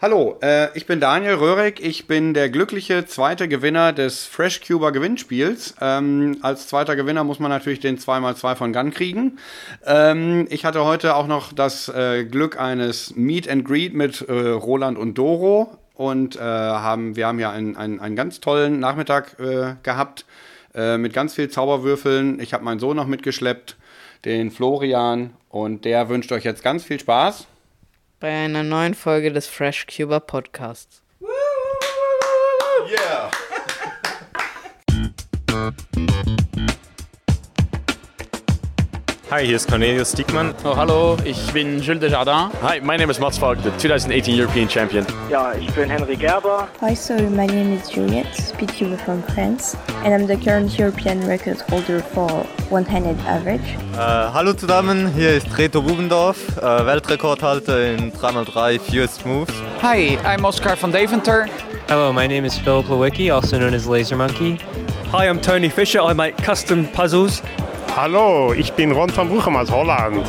Hallo, äh, ich bin Daniel Röhrig. Ich bin der glückliche zweite Gewinner des Fresh Cuber Gewinnspiels. Ähm, als zweiter Gewinner muss man natürlich den 2x2 von Gun kriegen. Ähm, ich hatte heute auch noch das äh, Glück eines Meet and Greet mit äh, Roland und Doro. Und äh, haben, wir haben ja einen, einen, einen ganz tollen Nachmittag äh, gehabt äh, mit ganz viel Zauberwürfeln. Ich habe meinen Sohn noch mitgeschleppt, den Florian. Und der wünscht euch jetzt ganz viel Spaß bei einer neuen Folge des Fresh Cuber Podcasts. Yeah! Hi, hier ist Cornelius Diekmann. Oh, hallo, ich bin Jules Desjardins. Hi, my name is Mats Falk, the 2018 European Champion. Ja, ich bin Henry Gerber. Hi, so my name is Juliette, speedcuber from France, and I'm the current European record holder for one-handed average. Uh, hallo zusammen, hier ist Reto Rubendorf, uh, Weltrekordhalter in 3x3 Fewest Moves. Hi, I'm Oscar van Deventer. Hello, my name is Philip Lewicki, also known as Laser Monkey. Hi, I'm Tony Fisher. I make custom puzzles Hallo, ich bin Ron van Bruchem aus Holland.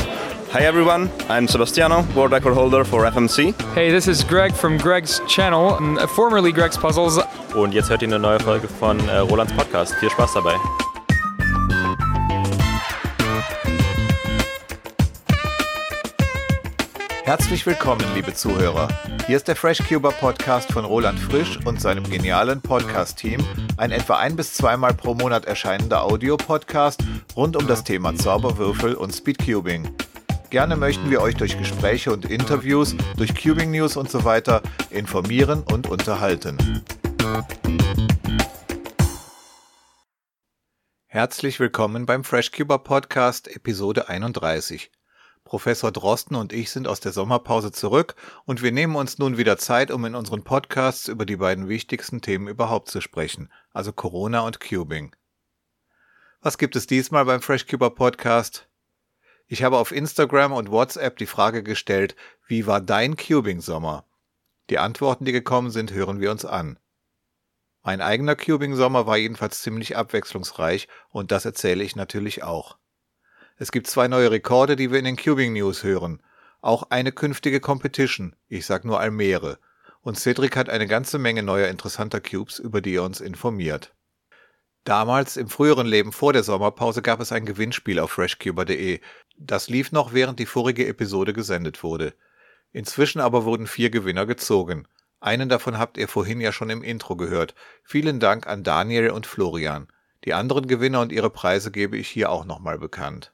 Hi everyone, I'm Sebastiano, world record holder for FMC. Hey, this is Greg from Greg's channel, formerly Greg's Puzzles. Und jetzt hört ihr eine neue Folge von äh, Rolands Podcast. Viel Spaß dabei. Herzlich willkommen, liebe Zuhörer. Hier ist der FreshCuber Podcast von Roland Frisch und seinem genialen Podcast-Team, ein etwa ein bis zweimal pro Monat erscheinender Audiopodcast rund um das Thema Zauberwürfel und Speedcubing. Gerne möchten wir euch durch Gespräche und Interviews, durch Cubing News und so weiter informieren und unterhalten. Herzlich willkommen beim FreshCuber Podcast Episode 31. Professor Drosten und ich sind aus der Sommerpause zurück und wir nehmen uns nun wieder Zeit, um in unseren Podcasts über die beiden wichtigsten Themen überhaupt zu sprechen, also Corona und Cubing. Was gibt es diesmal beim FreshCuber Podcast? Ich habe auf Instagram und WhatsApp die Frage gestellt, wie war dein Cubing-Sommer? Die Antworten, die gekommen sind, hören wir uns an. Mein eigener Cubing-Sommer war jedenfalls ziemlich abwechslungsreich und das erzähle ich natürlich auch. Es gibt zwei neue Rekorde, die wir in den Cubing News hören. Auch eine künftige Competition. Ich sag nur Almere. Und Cedric hat eine ganze Menge neuer interessanter Cubes, über die er uns informiert. Damals, im früheren Leben vor der Sommerpause, gab es ein Gewinnspiel auf freshcuber.de. Das lief noch, während die vorige Episode gesendet wurde. Inzwischen aber wurden vier Gewinner gezogen. Einen davon habt ihr vorhin ja schon im Intro gehört. Vielen Dank an Daniel und Florian. Die anderen Gewinner und ihre Preise gebe ich hier auch nochmal bekannt.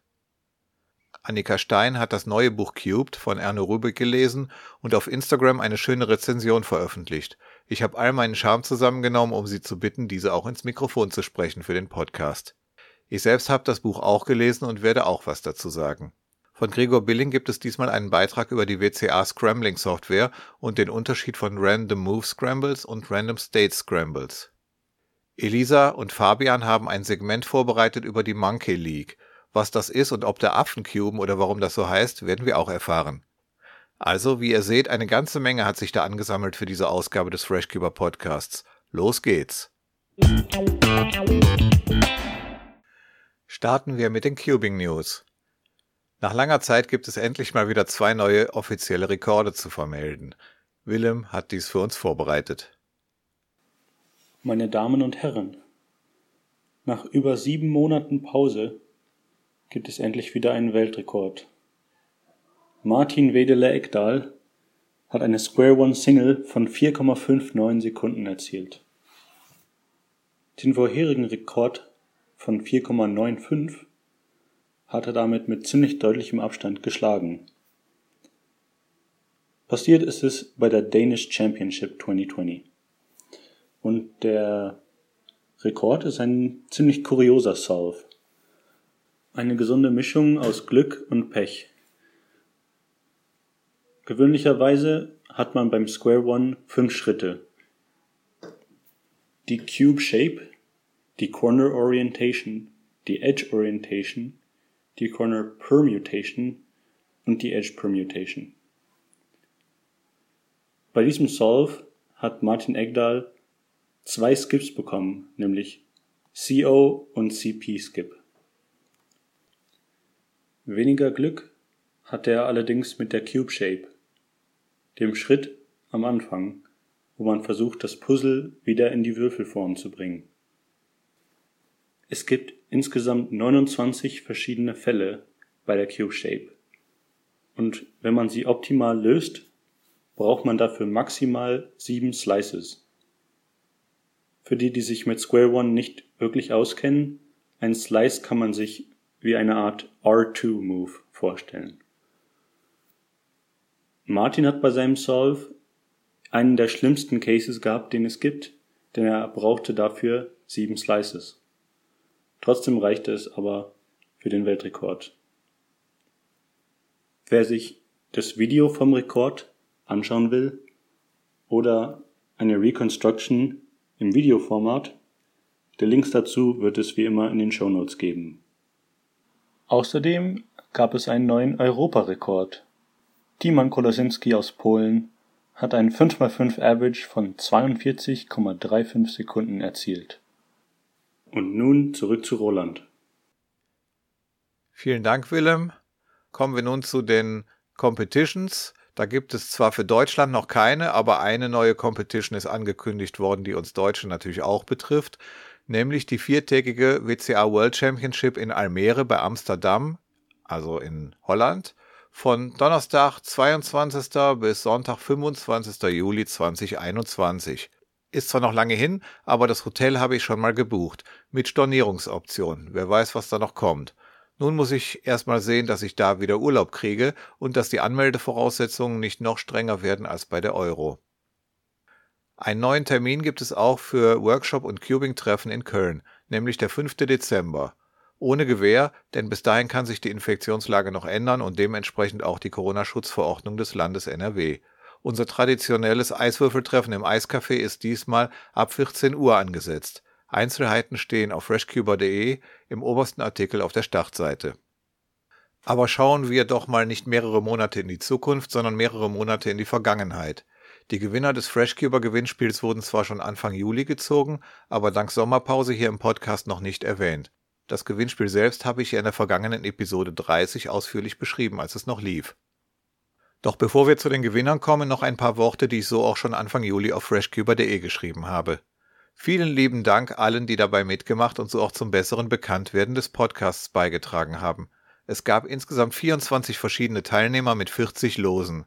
Annika Stein hat das neue Buch Cubed von Erno Rubik gelesen und auf Instagram eine schöne Rezension veröffentlicht. Ich habe all meinen Charme zusammengenommen, um sie zu bitten, diese auch ins Mikrofon zu sprechen für den Podcast. Ich selbst habe das Buch auch gelesen und werde auch was dazu sagen. Von Gregor Billing gibt es diesmal einen Beitrag über die WCA Scrambling Software und den Unterschied von Random Move Scrambles und Random State Scrambles. Elisa und Fabian haben ein Segment vorbereitet über die Monkey League. Was das ist und ob der Affencuben oder warum das so heißt, werden wir auch erfahren. Also, wie ihr seht, eine ganze Menge hat sich da angesammelt für diese Ausgabe des FreshCuber Podcasts. Los geht's! Starten wir mit den Cubing News. Nach langer Zeit gibt es endlich mal wieder zwei neue offizielle Rekorde zu vermelden. Willem hat dies für uns vorbereitet. Meine Damen und Herren, nach über sieben Monaten Pause gibt es endlich wieder einen Weltrekord. Martin Wedele Ekdal hat eine Square One Single von 4,59 Sekunden erzielt. Den vorherigen Rekord von 4,95 hat er damit mit ziemlich deutlichem Abstand geschlagen. Passiert ist es bei der Danish Championship 2020. Und der Rekord ist ein ziemlich kurioser Solve. Eine gesunde Mischung aus Glück und Pech. Gewöhnlicherweise hat man beim Square One fünf Schritte. Die Cube Shape, die Corner Orientation, die Edge Orientation, die Corner Permutation und die Edge Permutation. Bei diesem Solve hat Martin Egdal zwei Skips bekommen, nämlich CO und CP Skip. Weniger Glück hatte er allerdings mit der Cube Shape, dem Schritt am Anfang, wo man versucht, das Puzzle wieder in die Würfelform zu bringen. Es gibt insgesamt 29 verschiedene Fälle bei der Cube Shape. Und wenn man sie optimal löst, braucht man dafür maximal sieben Slices. Für die, die sich mit Square One nicht wirklich auskennen, ein Slice kann man sich wie eine Art R2-Move vorstellen. Martin hat bei seinem Solve einen der schlimmsten Cases gehabt, den es gibt, denn er brauchte dafür sieben Slices. Trotzdem reichte es aber für den Weltrekord. Wer sich das Video vom Rekord anschauen will oder eine Reconstruction im Videoformat, der Links dazu wird es wie immer in den Show Notes geben. Außerdem gab es einen neuen Europarekord. Timan Kolosinski aus Polen hat einen 5x5 Average von 42,35 Sekunden erzielt. Und nun zurück zu Roland. Vielen Dank, Willem. Kommen wir nun zu den Competitions. Da gibt es zwar für Deutschland noch keine, aber eine neue Competition ist angekündigt worden, die uns Deutsche natürlich auch betrifft, nämlich die viertägige WCA World Championship in Almere bei Amsterdam, also in Holland, von Donnerstag 22. bis Sonntag 25. Juli 2021. Ist zwar noch lange hin, aber das Hotel habe ich schon mal gebucht, mit Stornierungsoption. Wer weiß, was da noch kommt. Nun muss ich erstmal sehen, dass ich da wieder Urlaub kriege und dass die Anmeldevoraussetzungen nicht noch strenger werden als bei der Euro. Einen neuen Termin gibt es auch für Workshop und Cubing-Treffen in Köln, nämlich der 5. Dezember. Ohne Gewähr, denn bis dahin kann sich die Infektionslage noch ändern und dementsprechend auch die Corona-Schutzverordnung des Landes NRW. Unser traditionelles Eiswürfeltreffen im Eiscafé ist diesmal ab 14 Uhr angesetzt. Einzelheiten stehen auf freshcuber.de im obersten Artikel auf der Startseite. Aber schauen wir doch mal nicht mehrere Monate in die Zukunft, sondern mehrere Monate in die Vergangenheit. Die Gewinner des Freshcuber Gewinnspiels wurden zwar schon Anfang Juli gezogen, aber dank Sommerpause hier im Podcast noch nicht erwähnt. Das Gewinnspiel selbst habe ich in der vergangenen Episode 30 ausführlich beschrieben, als es noch lief. Doch bevor wir zu den Gewinnern kommen, noch ein paar Worte, die ich so auch schon Anfang Juli auf freshcuber.de geschrieben habe. Vielen lieben Dank allen, die dabei mitgemacht und so auch zum besseren Bekanntwerden des Podcasts beigetragen haben. Es gab insgesamt 24 verschiedene Teilnehmer mit 40 Losen.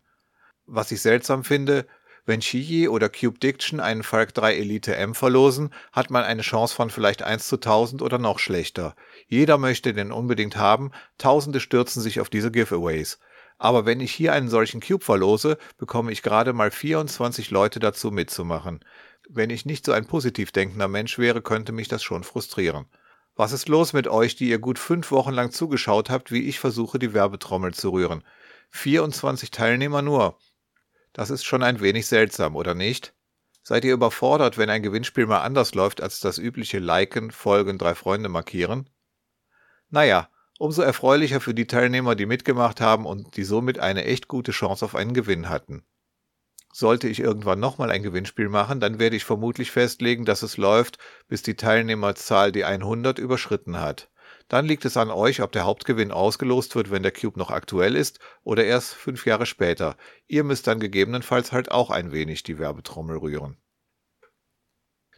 Was ich seltsam finde, wenn Shiyi oder Cube Diction einen Falk 3 Elite M verlosen, hat man eine Chance von vielleicht 1 zu 1000 oder noch schlechter. Jeder möchte den unbedingt haben, Tausende stürzen sich auf diese Giveaways. Aber wenn ich hier einen solchen Cube verlose, bekomme ich gerade mal 24 Leute dazu mitzumachen. Wenn ich nicht so ein positiv denkender Mensch wäre, könnte mich das schon frustrieren. Was ist los mit euch, die ihr gut fünf Wochen lang zugeschaut habt, wie ich versuche, die Werbetrommel zu rühren? 24 Teilnehmer nur. Das ist schon ein wenig seltsam, oder nicht? Seid ihr überfordert, wenn ein Gewinnspiel mal anders läuft als das übliche Liken, Folgen, drei Freunde markieren? Naja, umso erfreulicher für die Teilnehmer, die mitgemacht haben und die somit eine echt gute Chance auf einen Gewinn hatten. Sollte ich irgendwann nochmal ein Gewinnspiel machen, dann werde ich vermutlich festlegen, dass es läuft, bis die Teilnehmerzahl die 100 überschritten hat. Dann liegt es an euch, ob der Hauptgewinn ausgelost wird, wenn der Cube noch aktuell ist, oder erst fünf Jahre später. Ihr müsst dann gegebenenfalls halt auch ein wenig die Werbetrommel rühren.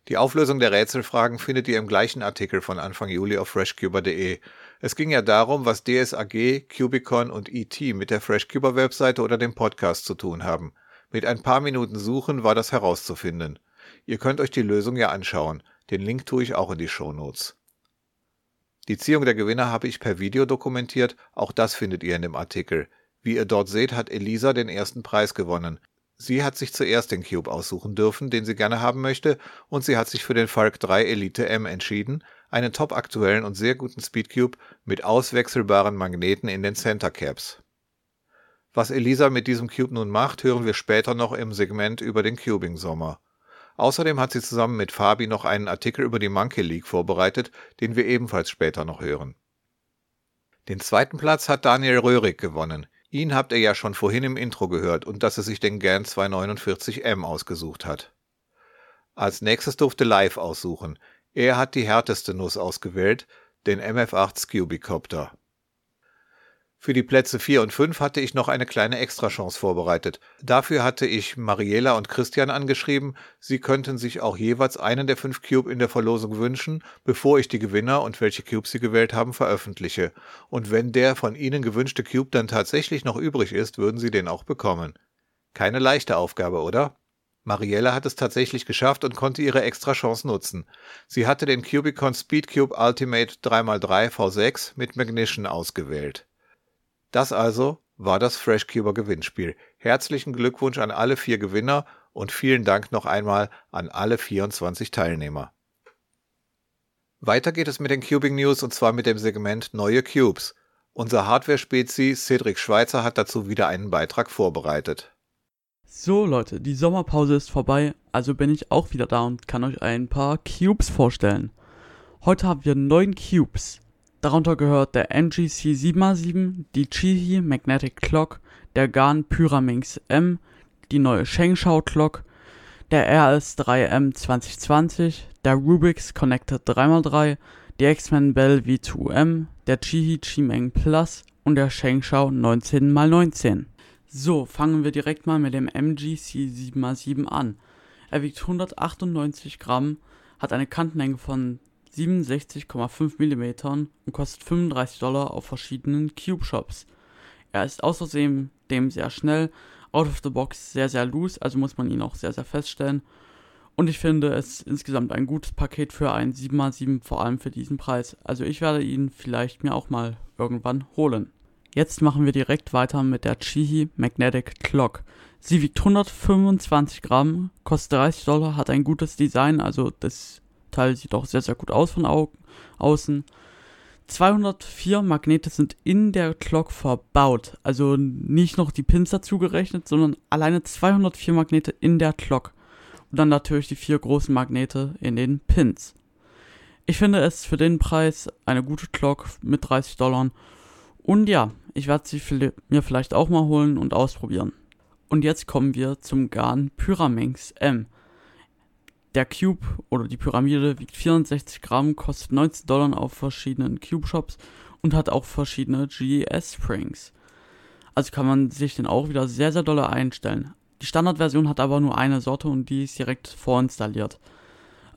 Die Auflösung der Rätselfragen findet ihr im gleichen Artikel von Anfang Juli auf freshcuber.de. Es ging ja darum, was DSAG, Cubicon und ET mit der Freshcuber Webseite oder dem Podcast zu tun haben. Mit ein paar Minuten Suchen war das herauszufinden. Ihr könnt euch die Lösung ja anschauen. Den Link tue ich auch in die Show Notes. Die Ziehung der Gewinner habe ich per Video dokumentiert, auch das findet ihr in dem Artikel. Wie ihr dort seht, hat Elisa den ersten Preis gewonnen. Sie hat sich zuerst den Cube aussuchen dürfen, den sie gerne haben möchte, und sie hat sich für den Falk 3 Elite M entschieden, einen top aktuellen und sehr guten Speedcube mit auswechselbaren Magneten in den Center Caps. Was Elisa mit diesem Cube nun macht, hören wir später noch im Segment über den Cubing-Sommer. Außerdem hat sie zusammen mit Fabi noch einen Artikel über die Monkey League vorbereitet, den wir ebenfalls später noch hören. Den zweiten Platz hat Daniel Röhrig gewonnen. Ihn habt ihr ja schon vorhin im Intro gehört und dass er sich den GAN 249M ausgesucht hat. Als nächstes durfte Live aussuchen. Er hat die härteste Nuss ausgewählt, den MF8 Scubicopter. Für die Plätze 4 und 5 hatte ich noch eine kleine Extrachance vorbereitet. Dafür hatte ich Mariela und Christian angeschrieben, sie könnten sich auch jeweils einen der fünf Cube in der Verlosung wünschen, bevor ich die Gewinner und welche Cubes sie gewählt haben veröffentliche. Und wenn der von ihnen gewünschte Cube dann tatsächlich noch übrig ist, würden sie den auch bekommen. Keine leichte Aufgabe, oder? Mariella hat es tatsächlich geschafft und konnte ihre Extrachance nutzen. Sie hatte den Cubicon Speedcube Ultimate 3x3 V6 mit Magnition ausgewählt. Das also war das FreshCuber Gewinnspiel. Herzlichen Glückwunsch an alle vier Gewinner und vielen Dank noch einmal an alle 24 Teilnehmer. Weiter geht es mit den Cubing News und zwar mit dem Segment Neue Cubes. Unser Hardware-Spezi Cedric Schweizer hat dazu wieder einen Beitrag vorbereitet. So Leute, die Sommerpause ist vorbei, also bin ich auch wieder da und kann euch ein paar Cubes vorstellen. Heute haben wir neun Cubes. Darunter gehört der NGC 7x7, die Chihi Magnetic Clock, der Garn Pyraminx M, die neue Shengshao Clock, der RS3M 2020, der Rubix Connected 3x3, die X-Men Bell V2M, der Chihi Chimeng Plus und der Shengshao 19x19. So, fangen wir direkt mal mit dem MGC 7x7 an. Er wiegt 198 Gramm, hat eine Kantenlänge von 67,5 mm und kostet 35 Dollar auf verschiedenen Cube Shops. Er ist außerdem dem sehr schnell, out of the box sehr sehr loose, also muss man ihn auch sehr sehr feststellen. Und ich finde es insgesamt ein gutes Paket für ein 7x7, vor allem für diesen Preis. Also ich werde ihn vielleicht mir auch mal irgendwann holen. Jetzt machen wir direkt weiter mit der Chihi Magnetic Clock. Sie wiegt 125 Gramm, kostet 30 Dollar, hat ein gutes Design, also das Teil sieht auch sehr, sehr gut aus von au außen. 204 Magnete sind in der Clock verbaut. Also nicht noch die Pins dazu gerechnet, sondern alleine 204 Magnete in der Clock. Und dann natürlich die vier großen Magnete in den Pins. Ich finde es für den Preis eine gute Clock mit 30 Dollar. Und ja, ich werde sie mir vielleicht auch mal holen und ausprobieren. Und jetzt kommen wir zum Garn Pyraminx M. Der Cube oder die Pyramide wiegt 64 Gramm, kostet 19 Dollar auf verschiedenen Cube-Shops und hat auch verschiedene GES-Springs. Also kann man sich den auch wieder sehr, sehr doll einstellen. Die Standardversion hat aber nur eine Sorte und die ist direkt vorinstalliert.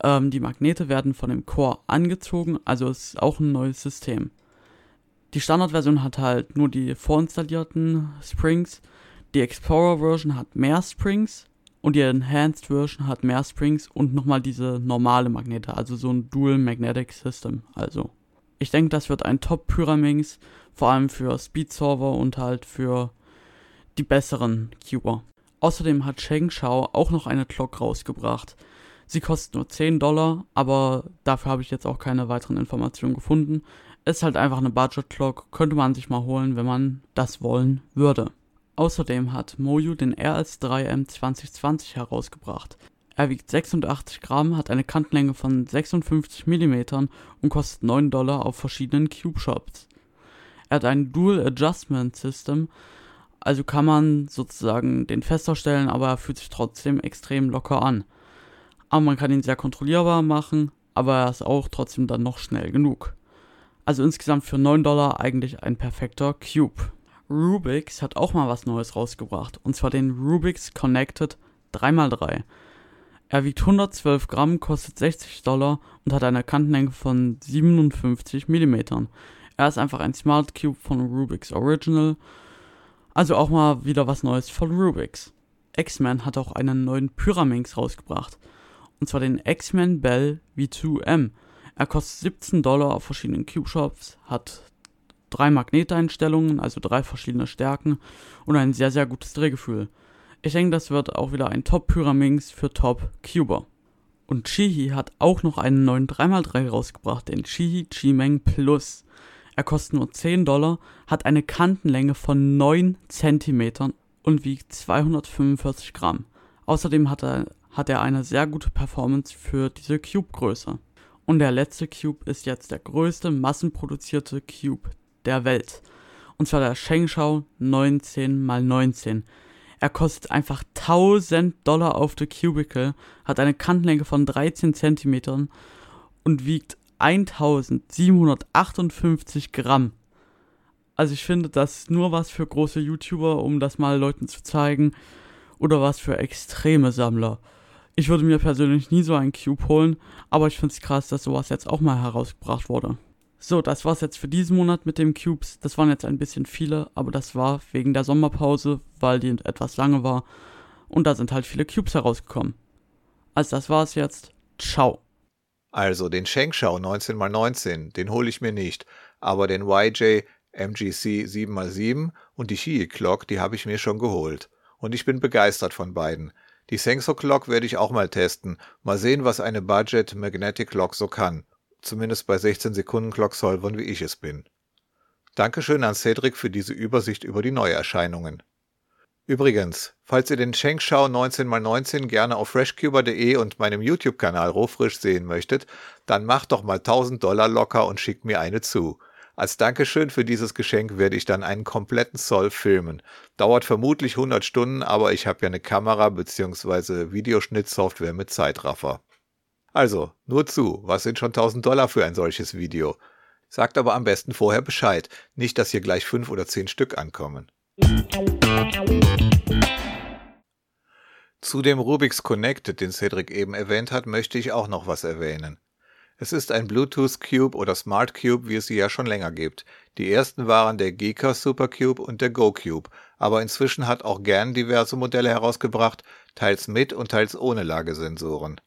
Ähm, die Magnete werden von dem Core angezogen, also ist auch ein neues System. Die Standardversion hat halt nur die vorinstallierten Springs. Die Explorer Version hat mehr Springs und die Enhanced Version hat mehr Springs und nochmal diese normale Magnete, also so ein Dual Magnetic System. Also, ich denke, das wird ein Top Pyraminx, vor allem für Speed Server und halt für die besseren Cuber. Außerdem hat Sheng Shao auch noch eine Clock rausgebracht. Sie kostet nur 10 Dollar, aber dafür habe ich jetzt auch keine weiteren Informationen gefunden. Ist halt einfach eine Budget Clock, könnte man sich mal holen, wenn man das wollen würde. Außerdem hat Moju den RS3M 2020 herausgebracht. Er wiegt 86 Gramm, hat eine Kantenlänge von 56 mm und kostet 9 Dollar auf verschiedenen Cube Shops. Er hat ein Dual Adjustment System, also kann man sozusagen den fester stellen, aber er fühlt sich trotzdem extrem locker an. Aber man kann ihn sehr kontrollierbar machen, aber er ist auch trotzdem dann noch schnell genug. Also insgesamt für 9 Dollar eigentlich ein perfekter Cube. Rubix hat auch mal was Neues rausgebracht. Und zwar den Rubix Connected 3x3. Er wiegt 112 Gramm, kostet 60 Dollar und hat eine Kantenlänge von 57 mm. Er ist einfach ein Smart Cube von Rubix Original. Also auch mal wieder was Neues von Rubix. X-Men hat auch einen neuen Pyraminx rausgebracht. Und zwar den X-Men Bell V2M. Er kostet 17 Dollar auf verschiedenen Cube Shops, hat drei Magneteinstellungen, also drei verschiedene Stärken und ein sehr, sehr gutes Drehgefühl. Ich denke, das wird auch wieder ein Top-Pyraminx für Top-Cuber. Und Chihi hat auch noch einen neuen 3x3 rausgebracht, den Chihi Chimeng Plus. Er kostet nur 10 Dollar, hat eine Kantenlänge von 9 cm und wiegt 245 Gramm. Außerdem hat er, hat er eine sehr gute Performance für diese Cube-Größe. Und der letzte Cube ist jetzt der größte massenproduzierte Cube der Welt. Und zwar der Shengshao 19x19. Er kostet einfach 1000 Dollar auf The Cubicle, hat eine Kantenlänge von 13 cm und wiegt 1758 Gramm. Also ich finde, das nur was für große YouTuber, um das mal Leuten zu zeigen. Oder was für extreme Sammler. Ich würde mir persönlich nie so einen Cube holen, aber ich finde es krass, dass sowas jetzt auch mal herausgebracht wurde. So, das war's jetzt für diesen Monat mit dem Cubes. Das waren jetzt ein bisschen viele, aber das war wegen der Sommerpause, weil die etwas lange war. Und da sind halt viele Cubes herausgekommen. Also das war's jetzt. Ciao. Also den Shengshao 19x19, den hole ich mir nicht, aber den YJ MGC 7x7 und die Xie Clock, die habe ich mir schon geholt. Und ich bin begeistert von beiden. Die Sensor Clock werde ich auch mal testen. Mal sehen, was eine Budget Magnetic Clock so kann. Zumindest bei 16 Sekunden Clock Solvern, wie ich es bin. Dankeschön an Cedric für diese Übersicht über die Neuerscheinungen. Übrigens, falls ihr den Schenkschau 19x19 gerne auf freshcuber.de und meinem YouTube-Kanal rohfrisch sehen möchtet, dann macht doch mal 1000 Dollar locker und schickt mir eine zu. Als Dankeschön für dieses Geschenk werde ich dann einen kompletten Zoll filmen. Dauert vermutlich 100 Stunden, aber ich habe ja eine Kamera bzw. Videoschnittsoftware mit Zeitraffer. Also, nur zu, was sind schon 1000 Dollar für ein solches Video? Sagt aber am besten vorher Bescheid, nicht dass hier gleich 5 oder 10 Stück ankommen. Zu dem Rubik's Connected, den Cedric eben erwähnt hat, möchte ich auch noch was erwähnen. Es ist ein Bluetooth Cube oder Smart Cube, wie es sie ja schon länger gibt. Die ersten waren der Geeka Supercube und der Go Cube, aber inzwischen hat auch gern diverse Modelle herausgebracht, teils mit und teils ohne Lagesensoren.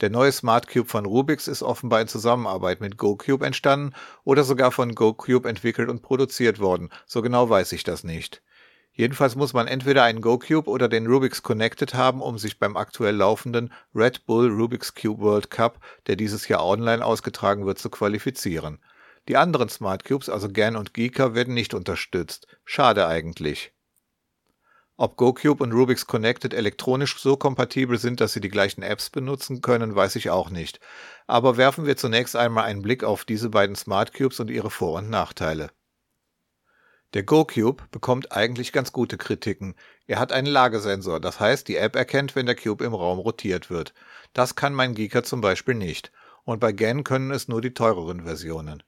Der neue Smart Cube von Rubix ist offenbar in Zusammenarbeit mit GoCube entstanden oder sogar von GoCube entwickelt und produziert worden. So genau weiß ich das nicht. Jedenfalls muss man entweder einen GoCube oder den Rubix Connected haben, um sich beim aktuell laufenden Red Bull Rubik's Cube World Cup, der dieses Jahr online ausgetragen wird, zu qualifizieren. Die anderen Smart Cubes, also GAN und Geeka, werden nicht unterstützt. Schade eigentlich. Ob GoCube und Rubix Connected elektronisch so kompatibel sind, dass sie die gleichen Apps benutzen können, weiß ich auch nicht. Aber werfen wir zunächst einmal einen Blick auf diese beiden Smart Cubes und ihre Vor- und Nachteile. Der GoCube bekommt eigentlich ganz gute Kritiken. Er hat einen Lagesensor, das heißt, die App erkennt, wenn der Cube im Raum rotiert wird. Das kann mein Geeker zum Beispiel nicht. Und bei GAN können es nur die teureren Versionen.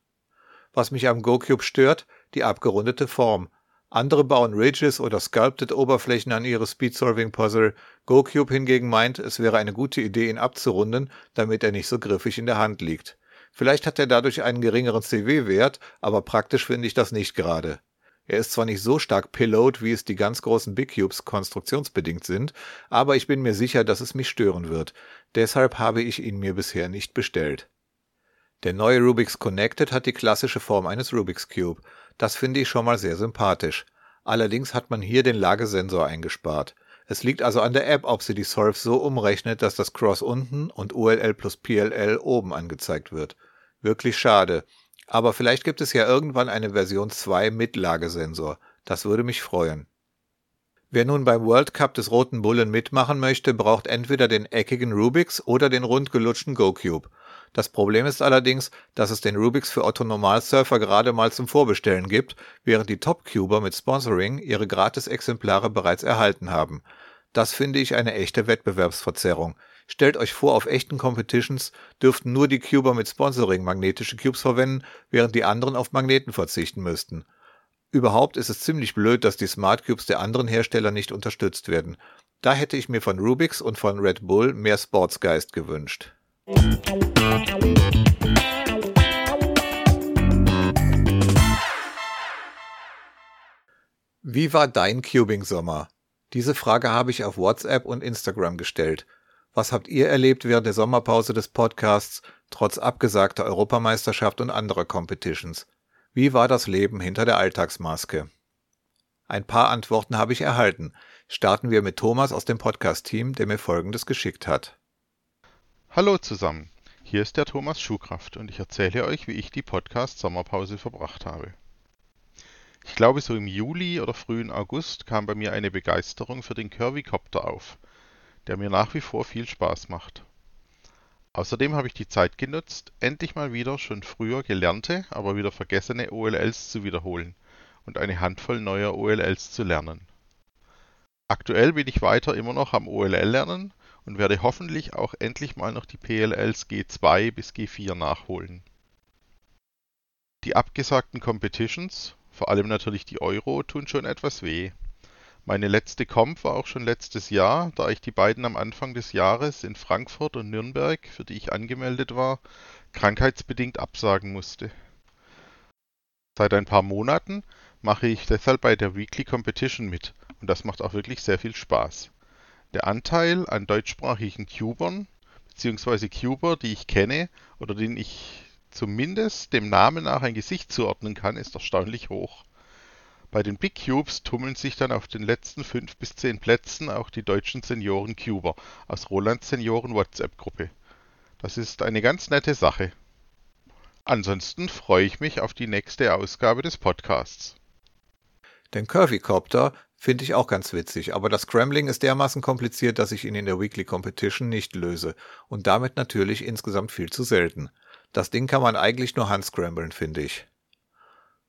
Was mich am GoCube stört, die abgerundete Form. Andere bauen Ridges oder Sculpted Oberflächen an ihre Speed-Solving-Puzzle. GoCube hingegen meint, es wäre eine gute Idee, ihn abzurunden, damit er nicht so griffig in der Hand liegt. Vielleicht hat er dadurch einen geringeren CW-Wert, aber praktisch finde ich das nicht gerade. Er ist zwar nicht so stark pillowed, wie es die ganz großen Big Cubes konstruktionsbedingt sind, aber ich bin mir sicher, dass es mich stören wird. Deshalb habe ich ihn mir bisher nicht bestellt. Der neue Rubik's Connected hat die klassische Form eines Rubik's Cube. Das finde ich schon mal sehr sympathisch. Allerdings hat man hier den Lagesensor eingespart. Es liegt also an der App, ob sie die Solve so umrechnet, dass das Cross unten und ULL plus PLL oben angezeigt wird. Wirklich schade. Aber vielleicht gibt es ja irgendwann eine Version 2 mit Lagesensor. Das würde mich freuen. Wer nun beim World Cup des Roten Bullen mitmachen möchte, braucht entweder den eckigen Rubix oder den rundgelutschten GoCube. Das Problem ist allerdings, dass es den Rubix für Otto-Normalsurfer gerade mal zum Vorbestellen gibt, während die Top-Cuber mit Sponsoring ihre Gratis-Exemplare bereits erhalten haben. Das finde ich eine echte Wettbewerbsverzerrung. Stellt euch vor, auf echten Competitions dürften nur die Cuber mit Sponsoring magnetische Cubes verwenden, während die anderen auf Magneten verzichten müssten. Überhaupt ist es ziemlich blöd, dass die Smart Cubes der anderen Hersteller nicht unterstützt werden. Da hätte ich mir von Rubix und von Red Bull mehr Sportsgeist gewünscht. Wie war dein Cubing-Sommer? Diese Frage habe ich auf WhatsApp und Instagram gestellt. Was habt ihr erlebt während der Sommerpause des Podcasts, trotz abgesagter Europameisterschaft und anderer Competitions? Wie war das Leben hinter der Alltagsmaske? Ein paar Antworten habe ich erhalten. Starten wir mit Thomas aus dem Podcast-Team, der mir Folgendes geschickt hat. Hallo zusammen, hier ist der Thomas Schuhkraft und ich erzähle euch, wie ich die Podcast-Sommerpause verbracht habe. Ich glaube, so im Juli oder frühen August kam bei mir eine Begeisterung für den Curvycopter auf, der mir nach wie vor viel Spaß macht. Außerdem habe ich die Zeit genutzt, endlich mal wieder schon früher gelernte, aber wieder vergessene OLLs zu wiederholen und eine Handvoll neuer OLLs zu lernen. Aktuell bin ich weiter immer noch am OLL lernen und werde hoffentlich auch endlich mal noch die PLLs G2 bis G4 nachholen. Die abgesagten Competitions, Vor allem natürlich die Euro tun schon etwas weh. Meine letzte Comp war auch schon letztes Jahr, da ich die beiden am Anfang des Jahres in Frankfurt und Nürnberg, für die ich angemeldet war, krankheitsbedingt absagen musste. Seit ein paar Monaten mache ich deshalb bei der Weekly Competition mit und das macht auch wirklich sehr viel Spaß. Der Anteil an deutschsprachigen Cubern bzw. Cuber, die ich kenne oder denen ich zumindest dem Namen nach ein Gesicht zuordnen kann, ist erstaunlich hoch. Bei den Big Cubes tummeln sich dann auf den letzten fünf bis zehn Plätzen auch die deutschen Senioren Cuber aus Rolands Senioren WhatsApp-Gruppe. Das ist eine ganz nette Sache. Ansonsten freue ich mich auf die nächste Ausgabe des Podcasts. Den Curvycopter finde ich auch ganz witzig, aber das Scrambling ist dermaßen kompliziert, dass ich ihn in der Weekly Competition nicht löse und damit natürlich insgesamt viel zu selten. Das Ding kann man eigentlich nur handscramblen, finde ich.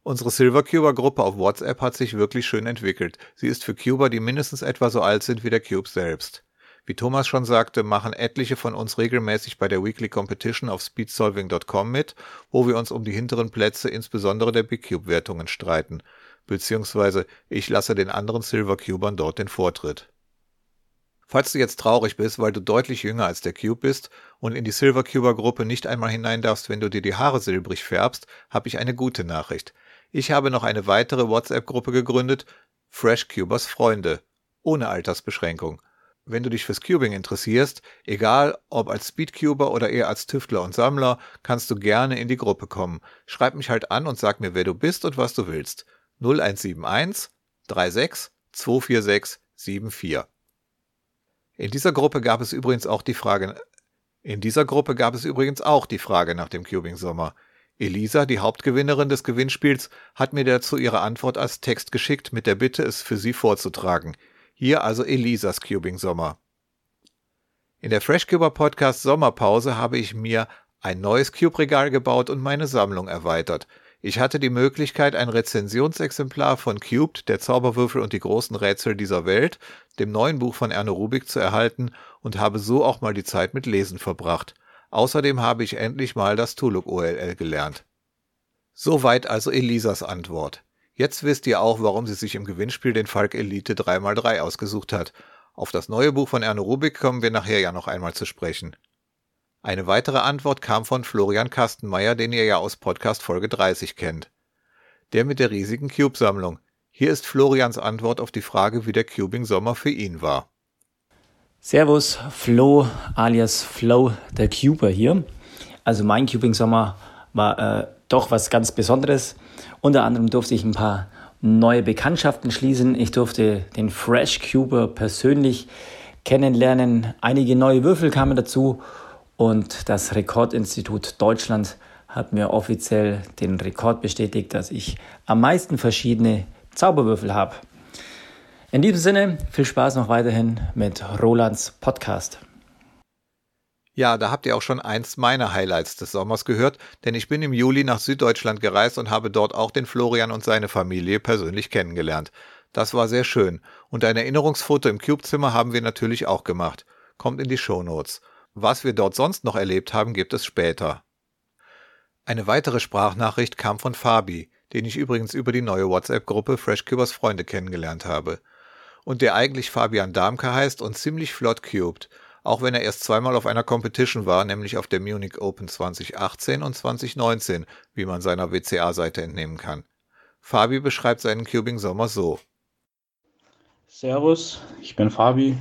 Unsere Silvercuber-Gruppe auf WhatsApp hat sich wirklich schön entwickelt. Sie ist für Cuber, die mindestens etwa so alt sind wie der Cube selbst. Wie Thomas schon sagte, machen etliche von uns regelmäßig bei der Weekly Competition auf speedsolving.com mit, wo wir uns um die hinteren Plätze insbesondere der Big Cube Wertungen streiten. Beziehungsweise ich lasse den anderen Silvercubern dort den Vortritt. Falls du jetzt traurig bist, weil du deutlich jünger als der Cube bist und in die Silvercuber Gruppe nicht einmal hinein darfst, wenn du dir die Haare silbrig färbst, habe ich eine gute Nachricht. Ich habe noch eine weitere WhatsApp-Gruppe gegründet, Fresh Cubers Freunde, ohne Altersbeschränkung. Wenn du dich fürs Cubing interessierst, egal ob als Speedcuber oder eher als Tüftler und Sammler, kannst du gerne in die Gruppe kommen. Schreib mich halt an und sag mir, wer du bist und was du willst. 0171 36 246 74. In dieser Gruppe gab es übrigens auch die Frage in dieser Gruppe gab es übrigens auch die Frage nach dem Cubing Sommer. Elisa, die Hauptgewinnerin des Gewinnspiels, hat mir dazu ihre Antwort als Text geschickt mit der Bitte, es für sie vorzutragen. Hier also Elisas Cubing Sommer. In der Freshcuber Podcast Sommerpause habe ich mir ein neues Cube-Regal gebaut und meine Sammlung erweitert. Ich hatte die Möglichkeit, ein Rezensionsexemplar von Cubed, der Zauberwürfel und die großen Rätsel dieser Welt, dem neuen Buch von Erno Rubik zu erhalten und habe so auch mal die Zeit mit Lesen verbracht. Außerdem habe ich endlich mal das Tuluk OLL gelernt. Soweit also Elisas Antwort. Jetzt wisst ihr auch, warum sie sich im Gewinnspiel den Falk Elite 3x3 ausgesucht hat. Auf das neue Buch von Erno Rubik kommen wir nachher ja noch einmal zu sprechen. Eine weitere Antwort kam von Florian Kastenmeier, den ihr ja aus Podcast Folge 30 kennt. Der mit der riesigen Cube-Sammlung. Hier ist Florians Antwort auf die Frage, wie der Cubing-Sommer für ihn war. Servus, Flo alias Flow, der Cuber hier. Also mein Cubing-Sommer war äh, doch was ganz Besonderes. Unter anderem durfte ich ein paar neue Bekanntschaften schließen. Ich durfte den Fresh Cuber persönlich kennenlernen. Einige neue Würfel kamen dazu und das Rekordinstitut Deutschland hat mir offiziell den Rekord bestätigt, dass ich am meisten verschiedene Zauberwürfel habe. In diesem Sinne, viel Spaß noch weiterhin mit Rolands Podcast. Ja, da habt ihr auch schon eins meiner Highlights des Sommers gehört, denn ich bin im Juli nach Süddeutschland gereist und habe dort auch den Florian und seine Familie persönlich kennengelernt. Das war sehr schön und ein Erinnerungsfoto im Cube-Zimmer haben wir natürlich auch gemacht. Kommt in die Show Notes. Was wir dort sonst noch erlebt haben, gibt es später. Eine weitere Sprachnachricht kam von Fabi, den ich übrigens über die neue WhatsApp-Gruppe Freshcubers Freunde kennengelernt habe und der eigentlich Fabian Damke heißt und ziemlich flott cubed, auch wenn er erst zweimal auf einer Competition war, nämlich auf der Munich Open 2018 und 2019, wie man seiner WCA-Seite entnehmen kann. Fabi beschreibt seinen Cubing-Sommer so. Servus, ich bin Fabi,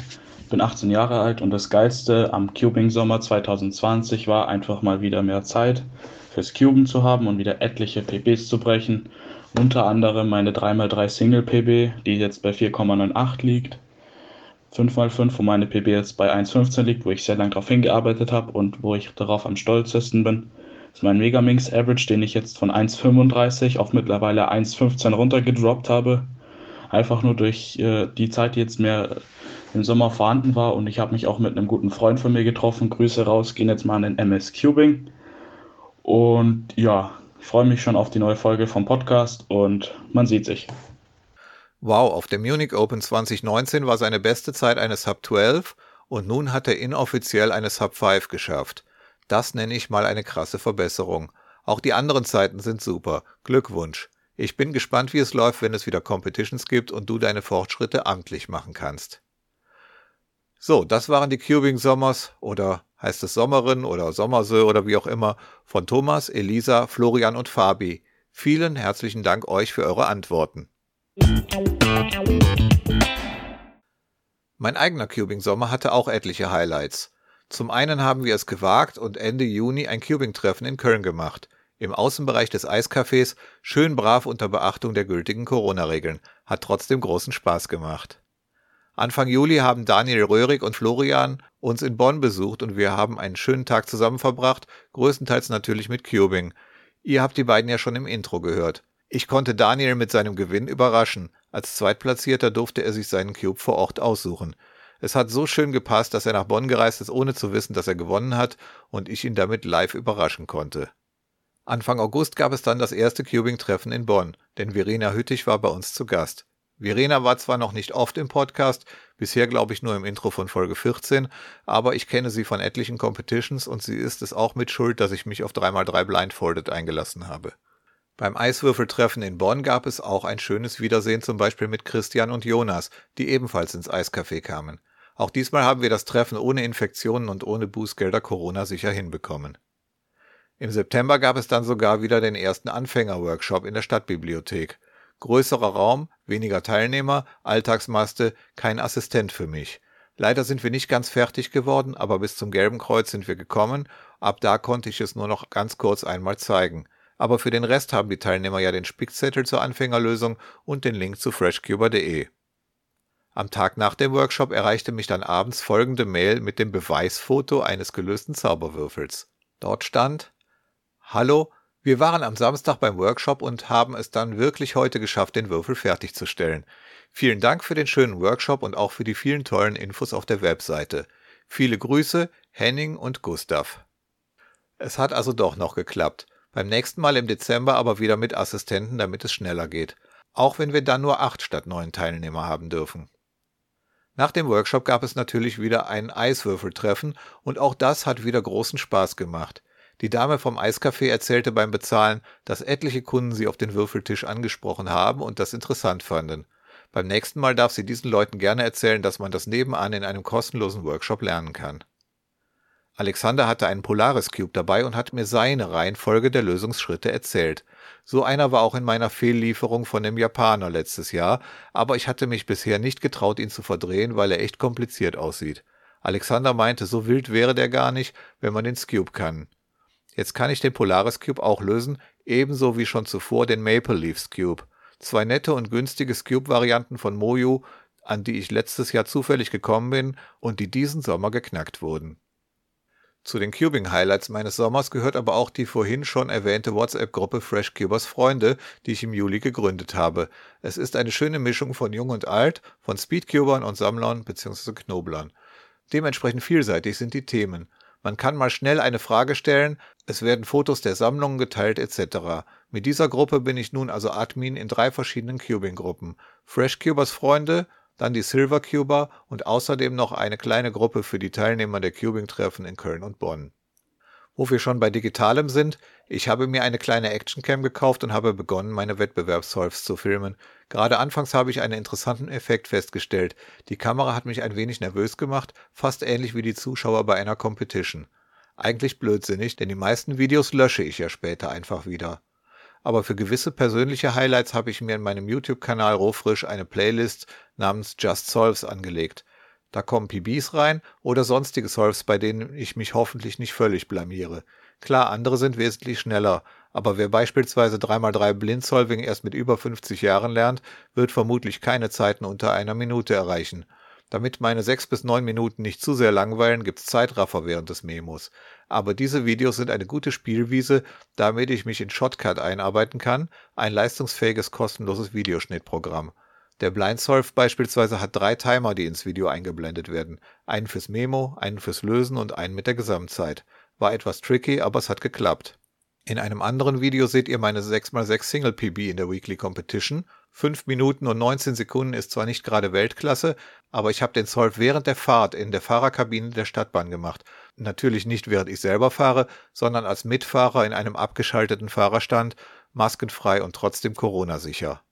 bin 18 Jahre alt und das Geilste am Cubing-Sommer 2020 war einfach mal wieder mehr Zeit fürs Cuben zu haben und wieder etliche PBs zu brechen unter anderem meine 3x3 Single PB, die jetzt bei 4,98 liegt. 5x5, wo meine PB jetzt bei 1,15 liegt, wo ich sehr lange darauf hingearbeitet habe und wo ich darauf am stolzesten bin. Das ist mein Megaminx Average, den ich jetzt von 1,35 auf mittlerweile 1,15 runtergedroppt habe. Einfach nur durch äh, die Zeit, die jetzt mehr im Sommer vorhanden war. Und ich habe mich auch mit einem guten Freund von mir getroffen. Grüße raus, gehen jetzt mal an den MS Cubing. Und ja, ich freue mich schon auf die neue Folge vom Podcast und man sieht sich. Wow, auf der Munich Open 2019 war seine beste Zeit eine Sub 12 und nun hat er inoffiziell eine Sub 5 geschafft. Das nenne ich mal eine krasse Verbesserung. Auch die anderen Zeiten sind super. Glückwunsch. Ich bin gespannt, wie es läuft, wenn es wieder Competitions gibt und du deine Fortschritte amtlich machen kannst. So, das waren die Cubing Sommers oder heißt es Sommerin oder Sommersö oder wie auch immer von Thomas, Elisa, Florian und Fabi. Vielen herzlichen Dank euch für eure Antworten. Mein eigener Cubing-Sommer hatte auch etliche Highlights. Zum einen haben wir es gewagt und Ende Juni ein Cubing-Treffen in Köln gemacht. Im Außenbereich des Eiscafés, schön brav unter Beachtung der gültigen Corona-Regeln. Hat trotzdem großen Spaß gemacht. Anfang Juli haben Daniel Röhrig und Florian uns in Bonn besucht und wir haben einen schönen Tag zusammen verbracht, größtenteils natürlich mit Cubing. Ihr habt die beiden ja schon im Intro gehört. Ich konnte Daniel mit seinem Gewinn überraschen. Als Zweitplatzierter durfte er sich seinen Cube vor Ort aussuchen. Es hat so schön gepasst, dass er nach Bonn gereist ist, ohne zu wissen, dass er gewonnen hat und ich ihn damit live überraschen konnte. Anfang August gab es dann das erste Cubing-Treffen in Bonn, denn Verena Hüttich war bei uns zu Gast. Verena war zwar noch nicht oft im Podcast, bisher glaube ich nur im Intro von Folge 14, aber ich kenne sie von etlichen Competitions und sie ist es auch mit Schuld, dass ich mich auf 3x3 Blindfolded eingelassen habe. Beim Eiswürfeltreffen in Bonn gab es auch ein schönes Wiedersehen zum Beispiel mit Christian und Jonas, die ebenfalls ins Eiscafé kamen. Auch diesmal haben wir das Treffen ohne Infektionen und ohne Bußgelder Corona sicher hinbekommen. Im September gab es dann sogar wieder den ersten Anfänger-Workshop in der Stadtbibliothek. Größerer Raum, weniger Teilnehmer, Alltagsmaste, kein Assistent für mich. Leider sind wir nicht ganz fertig geworden, aber bis zum Gelben Kreuz sind wir gekommen. Ab da konnte ich es nur noch ganz kurz einmal zeigen aber für den Rest haben die Teilnehmer ja den Spickzettel zur Anfängerlösung und den Link zu freshcuber.de. Am Tag nach dem Workshop erreichte mich dann abends folgende Mail mit dem Beweisfoto eines gelösten Zauberwürfels. Dort stand Hallo, wir waren am Samstag beim Workshop und haben es dann wirklich heute geschafft, den Würfel fertigzustellen. Vielen Dank für den schönen Workshop und auch für die vielen tollen Infos auf der Webseite. Viele Grüße, Henning und Gustav. Es hat also doch noch geklappt. Beim nächsten Mal im Dezember aber wieder mit Assistenten, damit es schneller geht. Auch wenn wir dann nur acht statt neun Teilnehmer haben dürfen. Nach dem Workshop gab es natürlich wieder ein Eiswürfeltreffen und auch das hat wieder großen Spaß gemacht. Die Dame vom Eiscafé erzählte beim Bezahlen, dass etliche Kunden sie auf den Würfeltisch angesprochen haben und das interessant fanden. Beim nächsten Mal darf sie diesen Leuten gerne erzählen, dass man das nebenan in einem kostenlosen Workshop lernen kann. Alexander hatte einen Polaris Cube dabei und hat mir seine Reihenfolge der Lösungsschritte erzählt. So einer war auch in meiner Fehllieferung von dem Japaner letztes Jahr, aber ich hatte mich bisher nicht getraut, ihn zu verdrehen, weil er echt kompliziert aussieht. Alexander meinte, so wild wäre der gar nicht, wenn man den Cube kann. Jetzt kann ich den Polaris Cube auch lösen, ebenso wie schon zuvor den Maple Leafs Cube. Zwei nette und günstige Cube-Varianten von Moju, an die ich letztes Jahr zufällig gekommen bin und die diesen Sommer geknackt wurden. Zu den Cubing-Highlights meines Sommers gehört aber auch die vorhin schon erwähnte WhatsApp-Gruppe FreshCubers Freunde, die ich im Juli gegründet habe. Es ist eine schöne Mischung von Jung und Alt, von Speedcubern und Sammlern bzw. Knoblern. Dementsprechend vielseitig sind die Themen. Man kann mal schnell eine Frage stellen, es werden Fotos der Sammlungen geteilt etc. Mit dieser Gruppe bin ich nun also Admin in drei verschiedenen Cubing-Gruppen. FreshCubers Freunde, dann die Silver Cuber und außerdem noch eine kleine Gruppe für die Teilnehmer der Cubing-Treffen in Köln und Bonn. Wo wir schon bei Digitalem sind, ich habe mir eine kleine Actioncam gekauft und habe begonnen, meine Wettbewerbssolves zu filmen. Gerade anfangs habe ich einen interessanten Effekt festgestellt. Die Kamera hat mich ein wenig nervös gemacht, fast ähnlich wie die Zuschauer bei einer Competition. Eigentlich blödsinnig, denn die meisten Videos lösche ich ja später einfach wieder aber für gewisse persönliche Highlights habe ich mir in meinem YouTube-Kanal Rohfrisch eine Playlist namens Just Solves angelegt. Da kommen PBs rein oder sonstige Solves, bei denen ich mich hoffentlich nicht völlig blamiere. Klar, andere sind wesentlich schneller, aber wer beispielsweise 3x3 Blindsolving erst mit über 50 Jahren lernt, wird vermutlich keine Zeiten unter einer Minute erreichen. Damit meine sechs bis neun Minuten nicht zu sehr langweilen, gibt's Zeitraffer während des Memos aber diese Videos sind eine gute Spielwiese, damit ich mich in Shotcut einarbeiten kann, ein leistungsfähiges kostenloses Videoschnittprogramm. Der Blindsolve beispielsweise hat drei Timer, die ins Video eingeblendet werden. Einen fürs Memo, einen fürs Lösen und einen mit der Gesamtzeit. War etwas tricky, aber es hat geklappt. In einem anderen Video seht ihr meine 6x6 Single PB in der Weekly Competition 5 Minuten und 19 Sekunden ist zwar nicht gerade Weltklasse, aber ich habe den Solve während der Fahrt in der Fahrerkabine der Stadtbahn gemacht. Natürlich nicht während ich selber fahre, sondern als Mitfahrer in einem abgeschalteten Fahrerstand, maskenfrei und trotzdem Corona-sicher.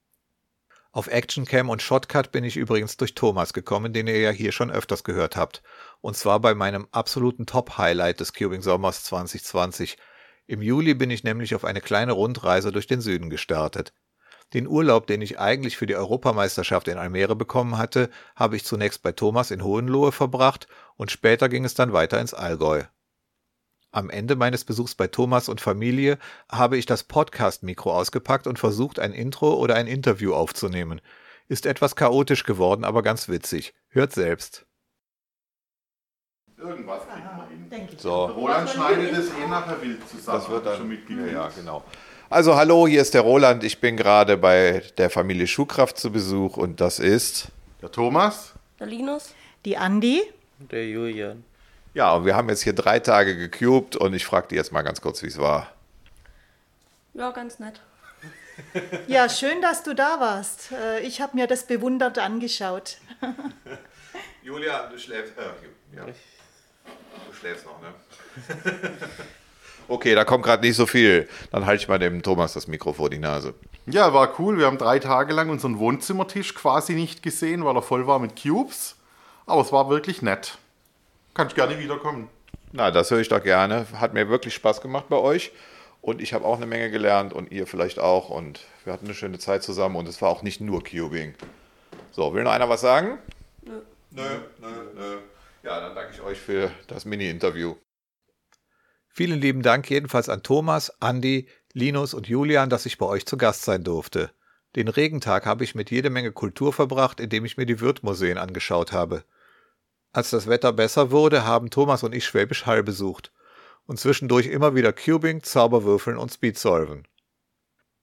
Auf Actioncam und Shotcut bin ich übrigens durch Thomas gekommen, den ihr ja hier schon öfters gehört habt. Und zwar bei meinem absoluten Top-Highlight des Cubing Sommers 2020. Im Juli bin ich nämlich auf eine kleine Rundreise durch den Süden gestartet. Den Urlaub, den ich eigentlich für die Europameisterschaft in Almere bekommen hatte, habe ich zunächst bei Thomas in Hohenlohe verbracht und später ging es dann weiter ins Allgäu. Am Ende meines Besuchs bei Thomas und Familie habe ich das Podcast-Mikro ausgepackt und versucht, ein Intro oder ein Interview aufzunehmen. Ist etwas chaotisch geworden, aber ganz witzig. Hört selbst. Irgendwas kriegen wir hin. So. Roland schneidet es eh nachher wild zusammen. Das wird dann, schon mitgekriegt. ja, genau. Also hallo, hier ist der Roland. Ich bin gerade bei der Familie Schuhkraft zu Besuch und das ist der Thomas, der Linus, die Andi, der Julian. Ja, und wir haben jetzt hier drei Tage gecubed und ich frage die jetzt mal ganz kurz, wie es war. Ja, ganz nett. Ja, schön, dass du da warst. Äh, ich habe mir das bewundert angeschaut. Julia, du schläfst. Äh, ja. Du schläfst noch, ne? okay, da kommt gerade nicht so viel. Dann halte ich mal dem Thomas das Mikro vor die Nase. Ja, war cool. Wir haben drei Tage lang unseren Wohnzimmertisch quasi nicht gesehen, weil er voll war mit Cubes. Aber es war wirklich nett. Kannst gerne wiederkommen. Na, das höre ich doch gerne. Hat mir wirklich Spaß gemacht bei euch. Und ich habe auch eine Menge gelernt und ihr vielleicht auch. Und wir hatten eine schöne Zeit zusammen und es war auch nicht nur Cubing. So, will noch einer was sagen? Nö. Nö, nö, nö. Ja, dann danke ich euch für das Mini-Interview. Vielen lieben Dank jedenfalls an Thomas, Andi, Linus und Julian, dass ich bei euch zu Gast sein durfte. Den Regentag habe ich mit jede Menge Kultur verbracht, indem ich mir die Wirtmuseen angeschaut habe. Als das Wetter besser wurde, haben Thomas und ich Schwäbisch Hall besucht und zwischendurch immer wieder Cubing, Zauberwürfeln und Speedsolven.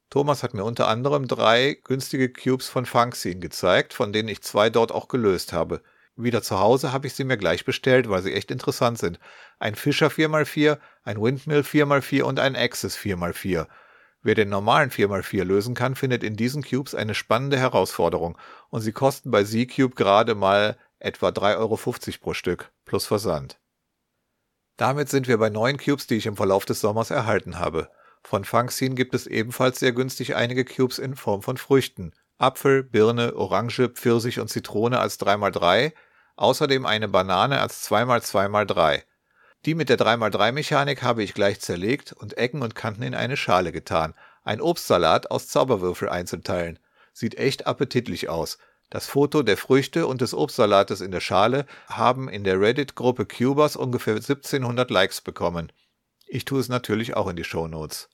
Thomas hat mir unter anderem drei günstige Cubes von Funkscene gezeigt, von denen ich zwei dort auch gelöst habe – wieder zu Hause habe ich sie mir gleich bestellt, weil sie echt interessant sind. Ein Fischer 4x4, ein Windmill 4x4 und ein Axis 4x4. Wer den normalen 4x4 lösen kann, findet in diesen Cubes eine spannende Herausforderung und sie kosten bei Z-Cube gerade mal etwa 3,50 Euro pro Stück, plus Versand. Damit sind wir bei neun Cubes, die ich im Verlauf des Sommers erhalten habe. Von Funkscene gibt es ebenfalls sehr günstig einige Cubes in Form von Früchten. Apfel, Birne, Orange, Pfirsich und Zitrone als 3x3, außerdem eine Banane als 2x2x3. Die mit der 3x3-Mechanik habe ich gleich zerlegt und Ecken und Kanten in eine Schale getan. Ein Obstsalat aus Zauberwürfel-Einzelteilen. Sieht echt appetitlich aus. Das Foto der Früchte und des Obstsalates in der Schale haben in der Reddit-Gruppe Cubers ungefähr 1700 Likes bekommen. Ich tue es natürlich auch in die Show Notes.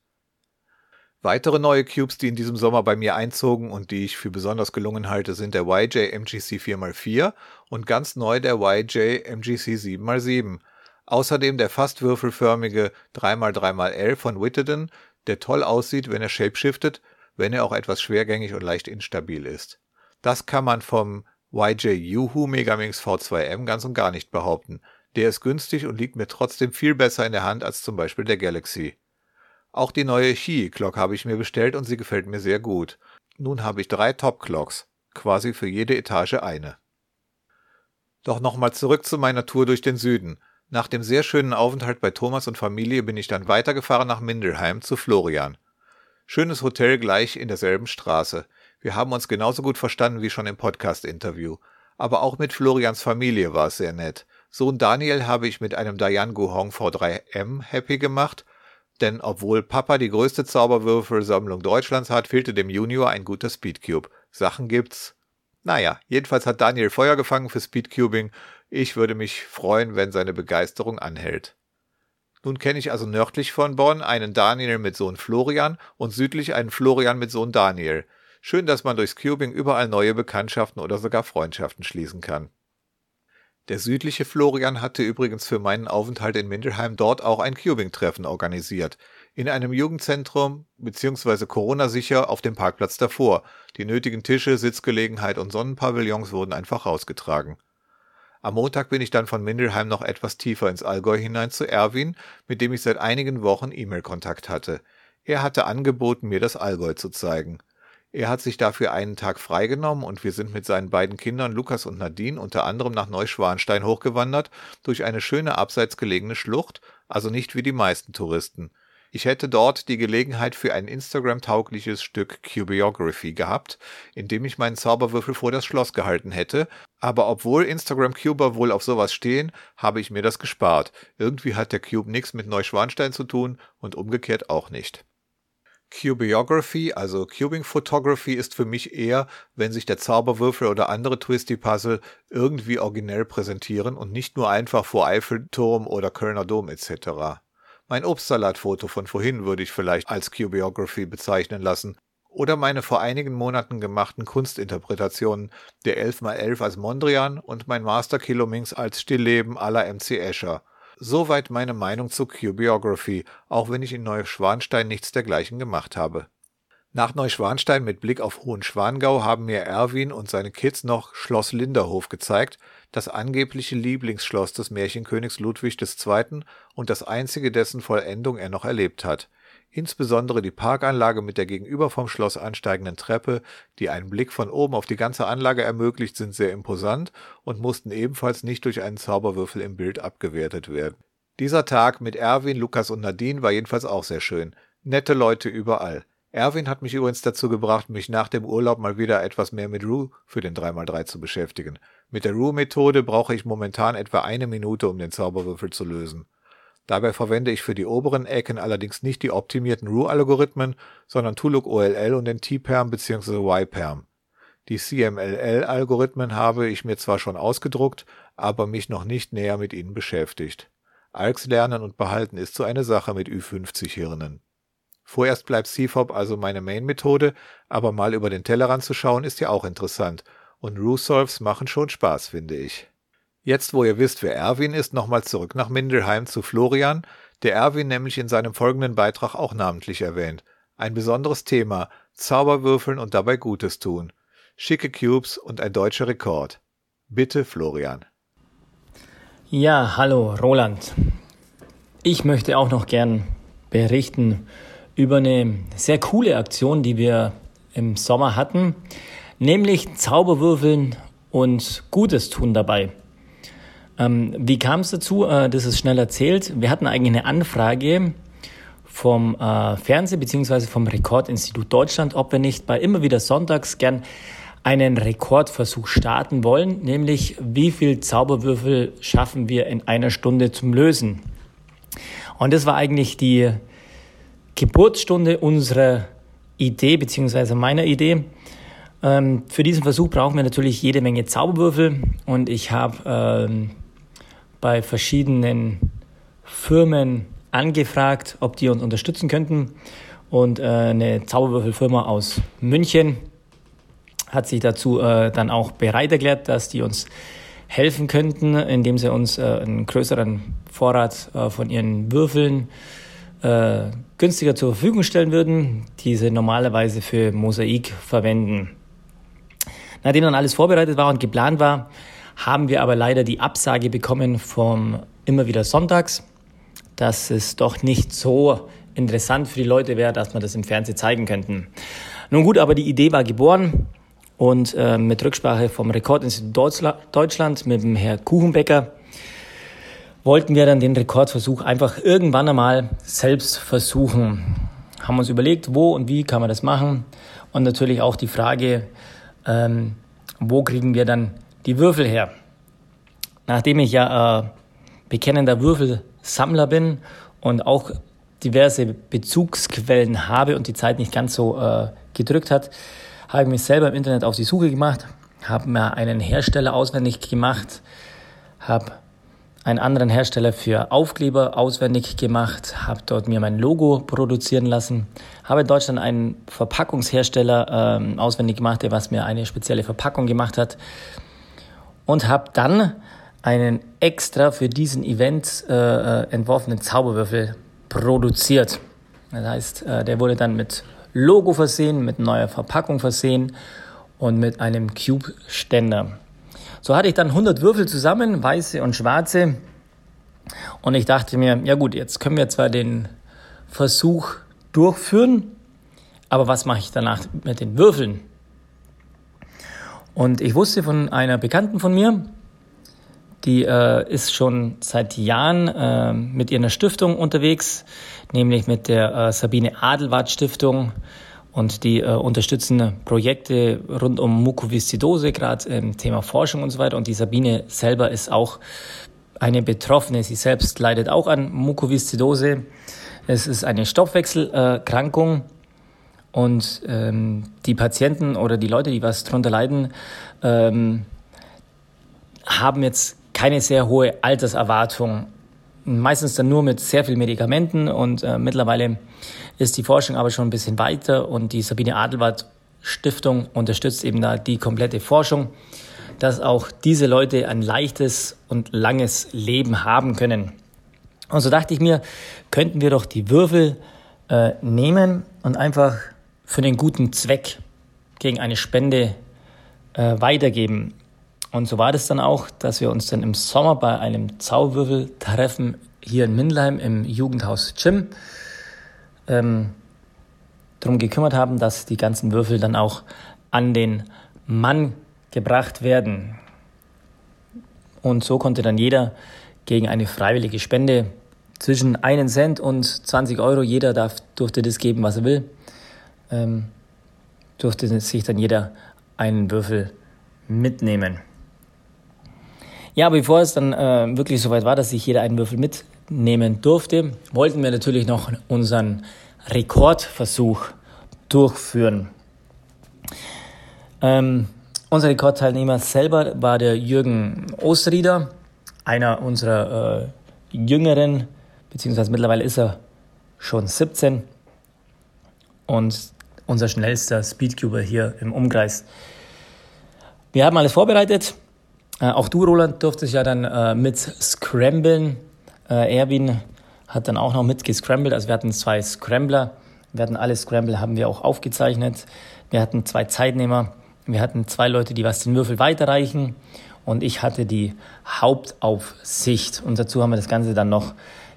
Weitere neue Cubes, die in diesem Sommer bei mir einzogen und die ich für besonders gelungen halte, sind der YJ MGC 4x4 und ganz neu der YJ MGC 7x7. Außerdem der fast würfelförmige 3x3xL von Witteden, der toll aussieht, wenn er shapeshiftet, wenn er auch etwas schwergängig und leicht instabil ist. Das kann man vom YJ Yuhu Megamix V2M ganz und gar nicht behaupten. Der ist günstig und liegt mir trotzdem viel besser in der Hand als zum Beispiel der Galaxy. Auch die neue Qi-Clock habe ich mir bestellt und sie gefällt mir sehr gut. Nun habe ich drei Top-Clocks, quasi für jede Etage eine. Doch nochmal zurück zu meiner Tour durch den Süden. Nach dem sehr schönen Aufenthalt bei Thomas und Familie bin ich dann weitergefahren nach Mindelheim zu Florian. Schönes Hotel gleich in derselben Straße. Wir haben uns genauso gut verstanden wie schon im Podcast-Interview. Aber auch mit Florians Familie war es sehr nett. Sohn Daniel habe ich mit einem Dayan Hong V3M happy gemacht denn obwohl Papa die größte Zauberwürfelsammlung Deutschlands hat, fehlte dem Junior ein guter Speedcube. Sachen gibt's. Naja, jedenfalls hat Daniel Feuer gefangen für Speedcubing. Ich würde mich freuen, wenn seine Begeisterung anhält. Nun kenne ich also nördlich von Bonn einen Daniel mit Sohn Florian und südlich einen Florian mit Sohn Daniel. Schön, dass man durchs Cubing überall neue Bekanntschaften oder sogar Freundschaften schließen kann. Der südliche Florian hatte übrigens für meinen Aufenthalt in Mindelheim dort auch ein Cubing-Treffen organisiert. In einem Jugendzentrum bzw. Corona-sicher auf dem Parkplatz davor. Die nötigen Tische, Sitzgelegenheit und Sonnenpavillons wurden einfach rausgetragen. Am Montag bin ich dann von Mindelheim noch etwas tiefer ins Allgäu hinein zu Erwin, mit dem ich seit einigen Wochen E-Mail-Kontakt hatte. Er hatte angeboten, mir das Allgäu zu zeigen. Er hat sich dafür einen Tag freigenommen und wir sind mit seinen beiden Kindern Lukas und Nadine unter anderem nach Neuschwanstein hochgewandert, durch eine schöne abseits gelegene Schlucht, also nicht wie die meisten Touristen. Ich hätte dort die Gelegenheit für ein Instagram-taugliches Stück Cubiography gehabt, in dem ich meinen Zauberwürfel vor das Schloss gehalten hätte, aber obwohl Instagram-Cuber wohl auf sowas stehen, habe ich mir das gespart. Irgendwie hat der Cube nichts mit Neuschwanstein zu tun und umgekehrt auch nicht. Cubiography, also Cubing Photography, ist für mich eher, wenn sich der Zauberwürfel oder andere Twisty-Puzzle irgendwie originell präsentieren und nicht nur einfach vor Eiffelturm oder Kölner Dom etc. Mein Obstsalatfoto von vorhin würde ich vielleicht als Cubiography bezeichnen lassen. Oder meine vor einigen Monaten gemachten Kunstinterpretationen der 11x11 als Mondrian und mein Master Kilomings als Stillleben aller MC Escher. Soweit meine Meinung zu Cubiography, auch wenn ich in Neuschwanstein nichts dergleichen gemacht habe. Nach Neuschwanstein mit Blick auf Hohenschwangau haben mir Erwin und seine Kids noch Schloss Linderhof gezeigt, das angebliche Lieblingsschloss des Märchenkönigs Ludwig II. und das einzige, dessen Vollendung er noch erlebt hat. Insbesondere die Parkanlage mit der gegenüber vom Schloss ansteigenden Treppe, die einen Blick von oben auf die ganze Anlage ermöglicht, sind sehr imposant und mussten ebenfalls nicht durch einen Zauberwürfel im Bild abgewertet werden. Dieser Tag mit Erwin, Lukas und Nadine war jedenfalls auch sehr schön. Nette Leute überall. Erwin hat mich übrigens dazu gebracht, mich nach dem Urlaub mal wieder etwas mehr mit Rue für den 3x3 zu beschäftigen. Mit der Rue-Methode brauche ich momentan etwa eine Minute, um den Zauberwürfel zu lösen. Dabei verwende ich für die oberen Ecken allerdings nicht die optimierten Rue-Algorithmen, sondern Tuluk OLL und den T-Perm bzw. Y-Perm. Die CMLL-Algorithmen habe ich mir zwar schon ausgedruckt, aber mich noch nicht näher mit ihnen beschäftigt. ALX lernen und behalten ist so eine Sache mit Ü50 Hirnen. Vorerst bleibt CFOP also meine Main-Methode, aber mal über den Tellerrand zu schauen ist ja auch interessant. Und Rue-Solves machen schon Spaß, finde ich. Jetzt, wo ihr wisst, wer Erwin ist, nochmal zurück nach Mindelheim zu Florian, der Erwin nämlich in seinem folgenden Beitrag auch namentlich erwähnt. Ein besonderes Thema, Zauberwürfeln und dabei Gutes tun. Schicke Cubes und ein deutscher Rekord. Bitte, Florian. Ja, hallo, Roland. Ich möchte auch noch gern berichten über eine sehr coole Aktion, die wir im Sommer hatten, nämlich Zauberwürfeln und Gutes tun dabei. Ähm, wie kam es dazu? Äh, das ist schnell erzählt. Wir hatten eigentlich eine Anfrage vom äh, Fernseh- bzw. vom Rekordinstitut Deutschland, ob wir nicht bei immer wieder sonntags gern einen Rekordversuch starten wollen, nämlich wie viel Zauberwürfel schaffen wir in einer Stunde zum Lösen. Und das war eigentlich die Geburtsstunde unserer Idee bzw. meiner Idee. Ähm, für diesen Versuch brauchen wir natürlich jede Menge Zauberwürfel und ich habe ähm, bei verschiedenen Firmen angefragt, ob die uns unterstützen könnten. Und äh, eine Zauberwürfelfirma aus München hat sich dazu äh, dann auch bereit erklärt, dass die uns helfen könnten, indem sie uns äh, einen größeren Vorrat äh, von ihren Würfeln äh, günstiger zur Verfügung stellen würden, die sie normalerweise für Mosaik verwenden. Nachdem dann alles vorbereitet war und geplant war, haben wir aber leider die Absage bekommen vom immer wieder Sonntags, dass es doch nicht so interessant für die Leute wäre, dass wir das im Fernsehen zeigen könnten. Nun gut, aber die Idee war geboren und äh, mit Rücksprache vom Rekordinstitut Deutschland mit dem Herr Kuchenbecker wollten wir dann den Rekordversuch einfach irgendwann einmal selbst versuchen. Haben uns überlegt, wo und wie kann man das machen und natürlich auch die Frage, ähm, wo kriegen wir dann die Würfel her. Nachdem ich ja äh, bekennender Würfelsammler bin und auch diverse Bezugsquellen habe und die Zeit nicht ganz so äh, gedrückt hat, habe ich mich selber im Internet auf die Suche gemacht, habe mir einen Hersteller auswendig gemacht, habe einen anderen Hersteller für Aufkleber auswendig gemacht, habe dort mir mein Logo produzieren lassen, habe in Deutschland einen Verpackungshersteller ähm, auswendig gemacht, der was mir eine spezielle Verpackung gemacht hat und habe dann einen extra für diesen Event äh, äh, entworfenen Zauberwürfel produziert. Das heißt, äh, der wurde dann mit Logo versehen, mit neuer Verpackung versehen und mit einem Cube-Ständer. So hatte ich dann 100 Würfel zusammen, weiße und schwarze. Und ich dachte mir, ja gut, jetzt können wir zwar den Versuch durchführen, aber was mache ich danach mit den Würfeln? Und ich wusste von einer Bekannten von mir, die äh, ist schon seit Jahren äh, mit ihrer Stiftung unterwegs, nämlich mit der äh, Sabine Adelwart Stiftung. Und die äh, unterstützen Projekte rund um Mukoviszidose, gerade im Thema Forschung und so weiter. Und die Sabine selber ist auch eine Betroffene. Sie selbst leidet auch an Mukoviszidose. Es ist eine Stoffwechselerkrankung. Und ähm, die Patienten oder die Leute, die was darunter leiden, ähm, haben jetzt keine sehr hohe Alterserwartung. Meistens dann nur mit sehr vielen Medikamenten und äh, mittlerweile ist die Forschung aber schon ein bisschen weiter und die Sabine Adelwart Stiftung unterstützt eben da die komplette Forschung, dass auch diese Leute ein leichtes und langes Leben haben können. Und so dachte ich mir, könnten wir doch die Würfel äh, nehmen und einfach für den guten Zweck gegen eine Spende äh, weitergeben. Und so war das dann auch, dass wir uns dann im Sommer bei einem Zauberwürfeltreffen hier in Mindleim im Jugendhaus Gym ähm, darum gekümmert haben, dass die ganzen Würfel dann auch an den Mann gebracht werden. Und so konnte dann jeder gegen eine freiwillige Spende zwischen 1 Cent und 20 Euro, jeder darf, durfte das geben, was er will, ähm, durfte sich dann jeder einen Würfel mitnehmen. Ja, bevor es dann äh, wirklich soweit war, dass sich jeder einen Würfel mitnehmen durfte, wollten wir natürlich noch unseren Rekordversuch durchführen. Ähm, unser Rekordteilnehmer selber war der Jürgen Ostrieder, einer unserer äh, jüngeren, beziehungsweise mittlerweile ist er schon 17 und unser schnellster Speedcuber hier im Umkreis. Wir haben alles vorbereitet. Äh, auch du, Roland, durftest ja dann äh, mit scramblen. Äh, Erwin hat dann auch noch mit gescrambled. Also wir hatten zwei Scrambler. Wir hatten alle Scramble, haben wir auch aufgezeichnet. Wir hatten zwei Zeitnehmer. Wir hatten zwei Leute, die was den Würfel weiterreichen. Und ich hatte die Hauptaufsicht. Und dazu haben wir das Ganze dann noch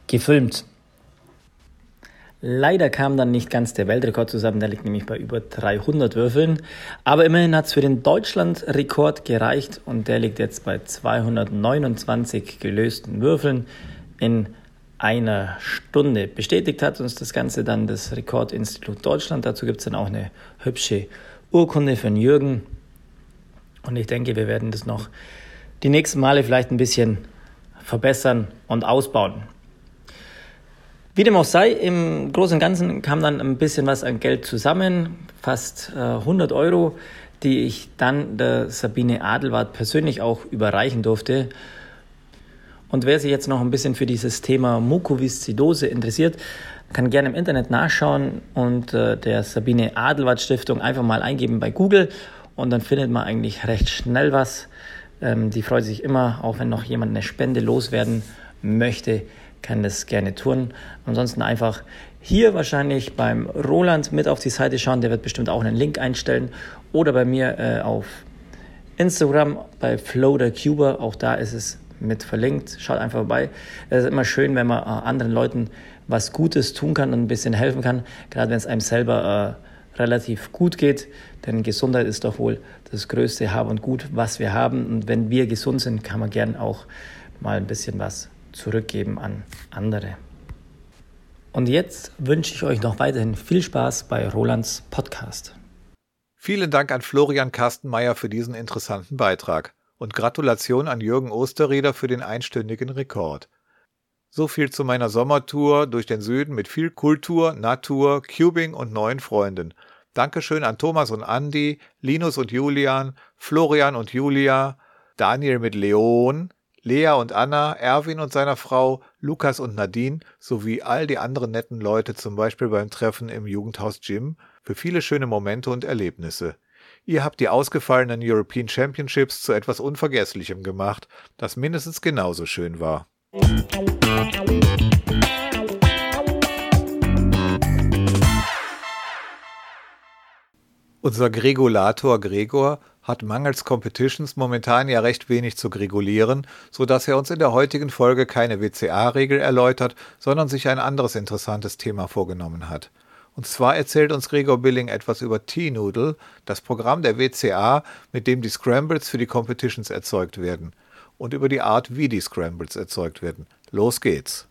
gefilmt. Leider kam dann nicht ganz der Weltrekord zusammen, der liegt nämlich bei über 300 Würfeln. Aber immerhin hat es für den Deutschlandrekord gereicht und der liegt jetzt bei 229 gelösten Würfeln in einer Stunde. Bestätigt hat uns das Ganze dann das Rekordinstitut Deutschland. Dazu gibt es dann auch eine hübsche Urkunde von Jürgen. Und ich denke, wir werden das noch die nächsten Male vielleicht ein bisschen verbessern und ausbauen. Wie dem auch sei, im Großen und Ganzen kam dann ein bisschen was an Geld zusammen, fast äh, 100 Euro, die ich dann der Sabine Adelwart persönlich auch überreichen durfte. Und wer sich jetzt noch ein bisschen für dieses Thema Mukoviszidose interessiert, kann gerne im Internet nachschauen und äh, der Sabine Adelwart Stiftung einfach mal eingeben bei Google und dann findet man eigentlich recht schnell was. Ähm, die freut sich immer, auch wenn noch jemand eine Spende loswerden möchte kann das gerne tun. Ansonsten einfach hier wahrscheinlich beim Roland mit auf die Seite schauen, der wird bestimmt auch einen Link einstellen. Oder bei mir äh, auf Instagram bei Floater auch da ist es mit verlinkt. Schaut einfach vorbei. Es ist immer schön, wenn man äh, anderen Leuten was Gutes tun kann und ein bisschen helfen kann, gerade wenn es einem selber äh, relativ gut geht. Denn Gesundheit ist doch wohl das größte Hab und Gut, was wir haben. Und wenn wir gesund sind, kann man gern auch mal ein bisschen was zurückgeben an andere. Und jetzt wünsche ich euch noch weiterhin viel Spaß bei Rolands Podcast. Vielen Dank an Florian Kastenmeier für diesen interessanten Beitrag und Gratulation an Jürgen Osterrieder für den einstündigen Rekord. So viel zu meiner Sommertour durch den Süden mit viel Kultur, Natur, Cubing und neuen Freunden. Dankeschön an Thomas und Andy, Linus und Julian, Florian und Julia, Daniel mit Leon, Lea und Anna, Erwin und seiner Frau, Lukas und Nadine sowie all die anderen netten Leute, zum Beispiel beim Treffen im Jugendhaus Gym, für viele schöne Momente und Erlebnisse. Ihr habt die ausgefallenen European Championships zu etwas Unvergesslichem gemacht, das mindestens genauso schön war. Unser Gregulator Gregor hat mangels Competitions momentan ja recht wenig zu gregulieren, so dass er uns in der heutigen Folge keine WCA-Regel erläutert, sondern sich ein anderes interessantes Thema vorgenommen hat. Und zwar erzählt uns Gregor Billing etwas über T-Noodle, das Programm der WCA, mit dem die Scrambles für die Competitions erzeugt werden. und über die Art, wie die Scrambles erzeugt werden. Los geht's!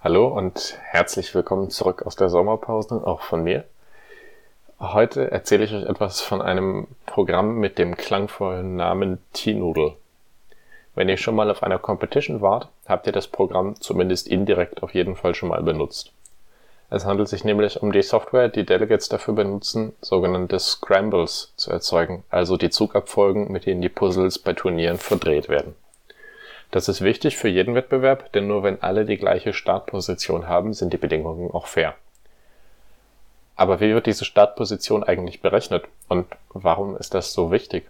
Hallo und herzlich willkommen zurück aus der Sommerpause, auch von mir. Heute erzähle ich euch etwas von einem Programm mit dem klangvollen Namen T-Noodle. Wenn ihr schon mal auf einer Competition wart, habt ihr das Programm zumindest indirekt auf jeden Fall schon mal benutzt. Es handelt sich nämlich um die Software, die Delegates dafür benutzen, sogenannte Scrambles zu erzeugen, also die Zugabfolgen, mit denen die Puzzles bei Turnieren verdreht werden. Das ist wichtig für jeden Wettbewerb, denn nur wenn alle die gleiche Startposition haben, sind die Bedingungen auch fair. Aber wie wird diese Startposition eigentlich berechnet und warum ist das so wichtig?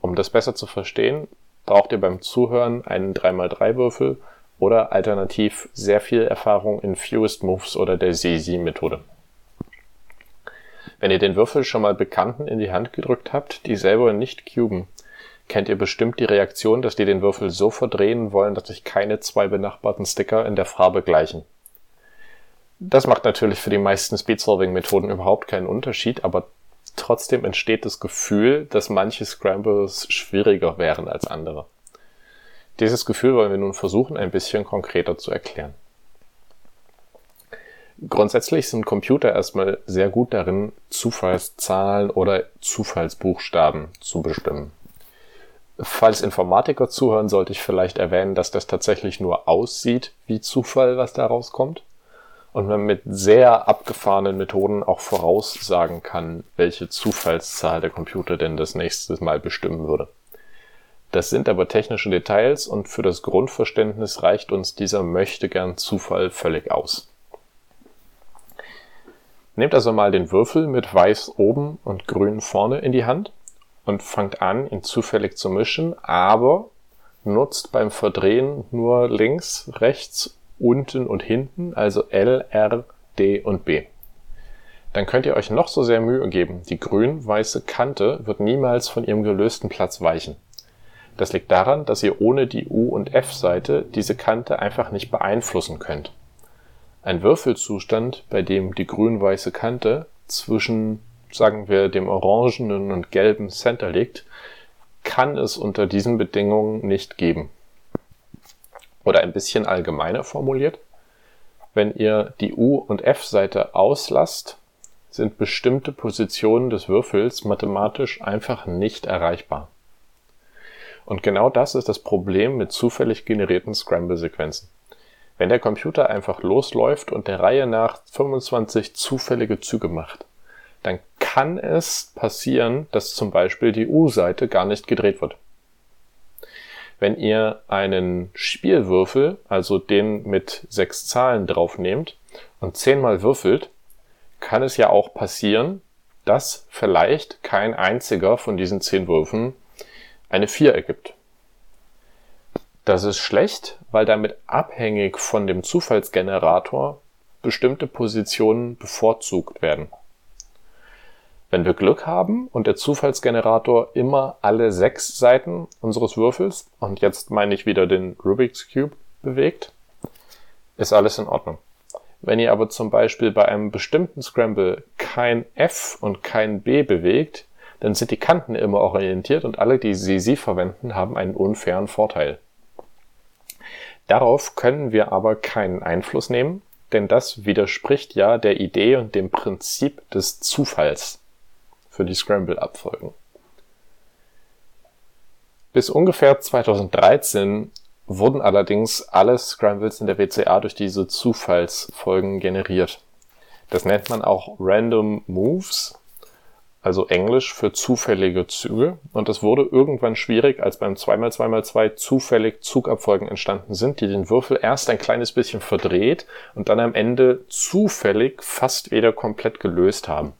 Um das besser zu verstehen, braucht ihr beim Zuhören einen 3x3-Würfel oder alternativ sehr viel Erfahrung in Fewest Moves oder der ZZ-Methode. Wenn ihr den Würfel schon mal Bekannten in die Hand gedrückt habt, die selber nicht cuben, kennt ihr bestimmt die Reaktion, dass die den Würfel so verdrehen wollen, dass sich keine zwei benachbarten Sticker in der Farbe gleichen. Das macht natürlich für die meisten Speedsolving-Methoden überhaupt keinen Unterschied, aber trotzdem entsteht das Gefühl, dass manche Scrambles schwieriger wären als andere. Dieses Gefühl wollen wir nun versuchen, ein bisschen konkreter zu erklären. Grundsätzlich sind Computer erstmal sehr gut darin, Zufallszahlen oder Zufallsbuchstaben zu bestimmen. Falls Informatiker zuhören, sollte ich vielleicht erwähnen, dass das tatsächlich nur aussieht wie Zufall, was da rauskommt. Und man mit sehr abgefahrenen Methoden auch voraussagen kann, welche Zufallszahl der Computer denn das nächste Mal bestimmen würde. Das sind aber technische Details und für das Grundverständnis reicht uns dieser möchte gern Zufall völlig aus. Nehmt also mal den Würfel mit weiß oben und grün vorne in die Hand und fangt an, ihn zufällig zu mischen, aber nutzt beim Verdrehen nur links, rechts, unten und hinten, also L, R, D und B. Dann könnt ihr euch noch so sehr Mühe geben, die grün-weiße Kante wird niemals von ihrem gelösten Platz weichen. Das liegt daran, dass ihr ohne die U- und F-Seite diese Kante einfach nicht beeinflussen könnt. Ein Würfelzustand, bei dem die grün-weiße Kante zwischen sagen wir, dem orangenen und gelben Center liegt, kann es unter diesen Bedingungen nicht geben. Oder ein bisschen allgemeiner formuliert, wenn ihr die U- und F-Seite auslasst, sind bestimmte Positionen des Würfels mathematisch einfach nicht erreichbar. Und genau das ist das Problem mit zufällig generierten Scramble-Sequenzen. Wenn der Computer einfach losläuft und der Reihe nach 25 zufällige Züge macht, dann kann es passieren, dass zum Beispiel die U-Seite gar nicht gedreht wird. Wenn ihr einen Spielwürfel, also den mit sechs Zahlen drauf nehmt und zehnmal würfelt, kann es ja auch passieren, dass vielleicht kein einziger von diesen zehn Würfen eine 4 ergibt. Das ist schlecht, weil damit abhängig von dem Zufallsgenerator bestimmte Positionen bevorzugt werden. Wenn wir Glück haben und der Zufallsgenerator immer alle sechs Seiten unseres Würfels, und jetzt meine ich wieder den Rubik's Cube, bewegt, ist alles in Ordnung. Wenn ihr aber zum Beispiel bei einem bestimmten Scramble kein F und kein B bewegt, dann sind die Kanten immer orientiert und alle, die sie sie verwenden, haben einen unfairen Vorteil. Darauf können wir aber keinen Einfluss nehmen, denn das widerspricht ja der Idee und dem Prinzip des Zufalls für die Scramble-Abfolgen. Bis ungefähr 2013 wurden allerdings alle Scrambles in der WCA durch diese Zufallsfolgen generiert. Das nennt man auch Random Moves, also Englisch für zufällige Züge. Und das wurde irgendwann schwierig, als beim 2x2x2 zufällig Zugabfolgen entstanden sind, die den Würfel erst ein kleines bisschen verdreht und dann am Ende zufällig fast wieder komplett gelöst haben.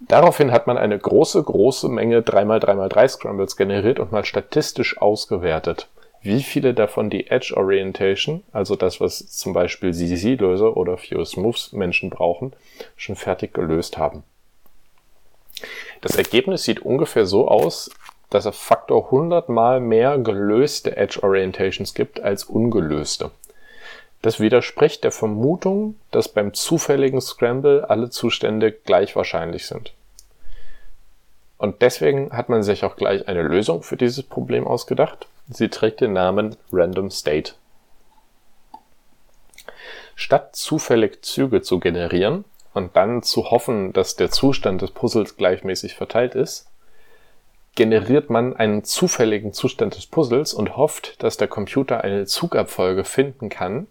Daraufhin hat man eine große, große Menge 3x3x3 Scrambles generiert und mal statistisch ausgewertet, wie viele davon die Edge Orientation, also das, was zum Beispiel CCC-Löser oder Fuse Moves Menschen brauchen, schon fertig gelöst haben. Das Ergebnis sieht ungefähr so aus, dass es Faktor 100 mal mehr gelöste Edge Orientations gibt als ungelöste. Das widerspricht der Vermutung, dass beim zufälligen Scramble alle Zustände gleich wahrscheinlich sind. Und deswegen hat man sich auch gleich eine Lösung für dieses Problem ausgedacht. Sie trägt den Namen Random State. Statt zufällig Züge zu generieren und dann zu hoffen, dass der Zustand des Puzzles gleichmäßig verteilt ist, generiert man einen zufälligen Zustand des Puzzles und hofft, dass der Computer eine Zugabfolge finden kann,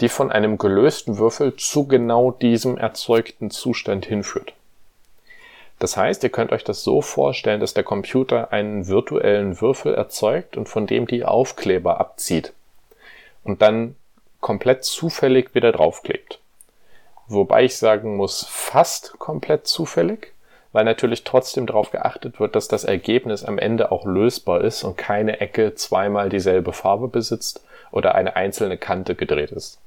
die von einem gelösten Würfel zu genau diesem erzeugten Zustand hinführt. Das heißt, ihr könnt euch das so vorstellen, dass der Computer einen virtuellen Würfel erzeugt und von dem die Aufkleber abzieht und dann komplett zufällig wieder draufklebt. Wobei ich sagen muss, fast komplett zufällig, weil natürlich trotzdem darauf geachtet wird, dass das Ergebnis am Ende auch lösbar ist und keine Ecke zweimal dieselbe Farbe besitzt oder eine einzelne Kante gedreht ist.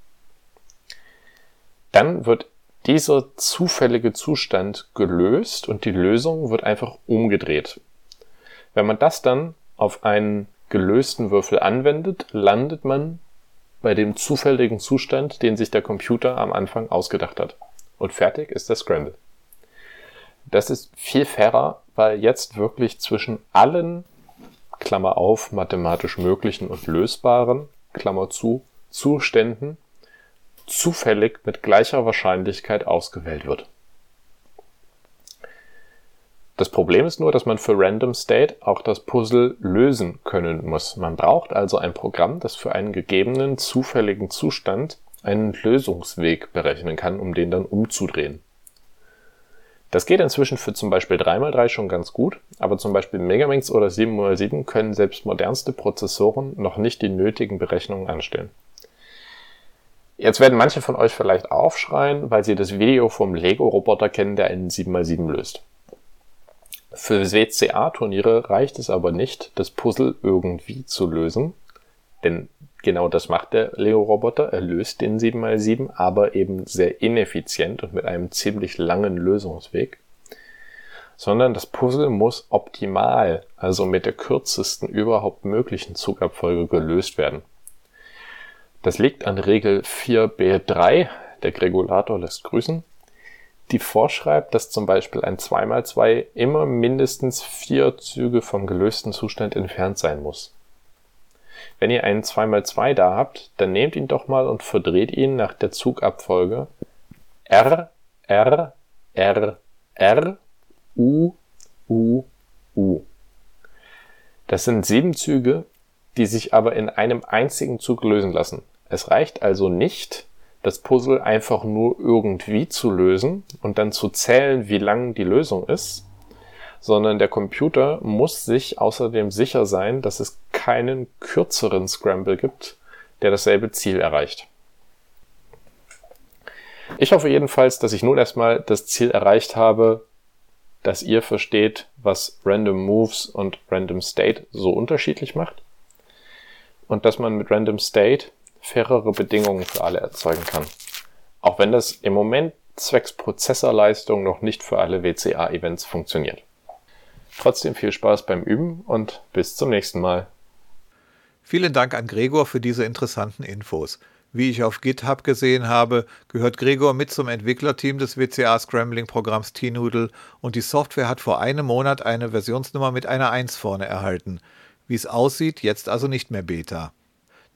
Dann wird dieser zufällige Zustand gelöst und die Lösung wird einfach umgedreht. Wenn man das dann auf einen gelösten Würfel anwendet, landet man bei dem zufälligen Zustand, den sich der Computer am Anfang ausgedacht hat. Und fertig ist der Scramble. Das ist viel fairer, weil jetzt wirklich zwischen allen, Klammer auf, mathematisch möglichen und lösbaren, Klammer zu, Zuständen zufällig mit gleicher Wahrscheinlichkeit ausgewählt wird. Das Problem ist nur, dass man für Random State auch das Puzzle lösen können muss. Man braucht also ein Programm, das für einen gegebenen zufälligen Zustand einen Lösungsweg berechnen kann, um den dann umzudrehen. Das geht inzwischen für zum Beispiel 3x3 schon ganz gut, aber zum Beispiel Megaminx oder 7x7 können selbst modernste Prozessoren noch nicht die nötigen Berechnungen anstellen. Jetzt werden manche von euch vielleicht aufschreien, weil sie das Video vom Lego-Roboter kennen, der einen 7x7 löst. Für WCA-Turniere reicht es aber nicht, das Puzzle irgendwie zu lösen, denn genau das macht der Lego-Roboter. Er löst den 7x7, aber eben sehr ineffizient und mit einem ziemlich langen Lösungsweg. Sondern das Puzzle muss optimal, also mit der kürzesten überhaupt möglichen Zugabfolge gelöst werden. Das liegt an Regel 4b3, der Regulator lässt grüßen, die vorschreibt, dass zum Beispiel ein 2x2 immer mindestens vier Züge vom gelösten Zustand entfernt sein muss. Wenn ihr einen 2x2 da habt, dann nehmt ihn doch mal und verdreht ihn nach der Zugabfolge R, R, R, R, U, U, U. Das sind sieben Züge, die sich aber in einem einzigen Zug lösen lassen. Es reicht also nicht, das Puzzle einfach nur irgendwie zu lösen und dann zu zählen, wie lang die Lösung ist, sondern der Computer muss sich außerdem sicher sein, dass es keinen kürzeren Scramble gibt, der dasselbe Ziel erreicht. Ich hoffe jedenfalls, dass ich nun erstmal das Ziel erreicht habe, dass ihr versteht, was Random Moves und Random State so unterschiedlich macht und dass man mit Random State fairere Bedingungen für alle erzeugen kann. Auch wenn das im Moment zwecks Prozessorleistung noch nicht für alle WCA-Events funktioniert. Trotzdem viel Spaß beim Üben und bis zum nächsten Mal. Vielen Dank an Gregor für diese interessanten Infos. Wie ich auf GitHub gesehen habe, gehört Gregor mit zum Entwicklerteam des WCA Scrambling Programms T-Noodle und die Software hat vor einem Monat eine Versionsnummer mit einer 1 vorne erhalten. Wie es aussieht, jetzt also nicht mehr Beta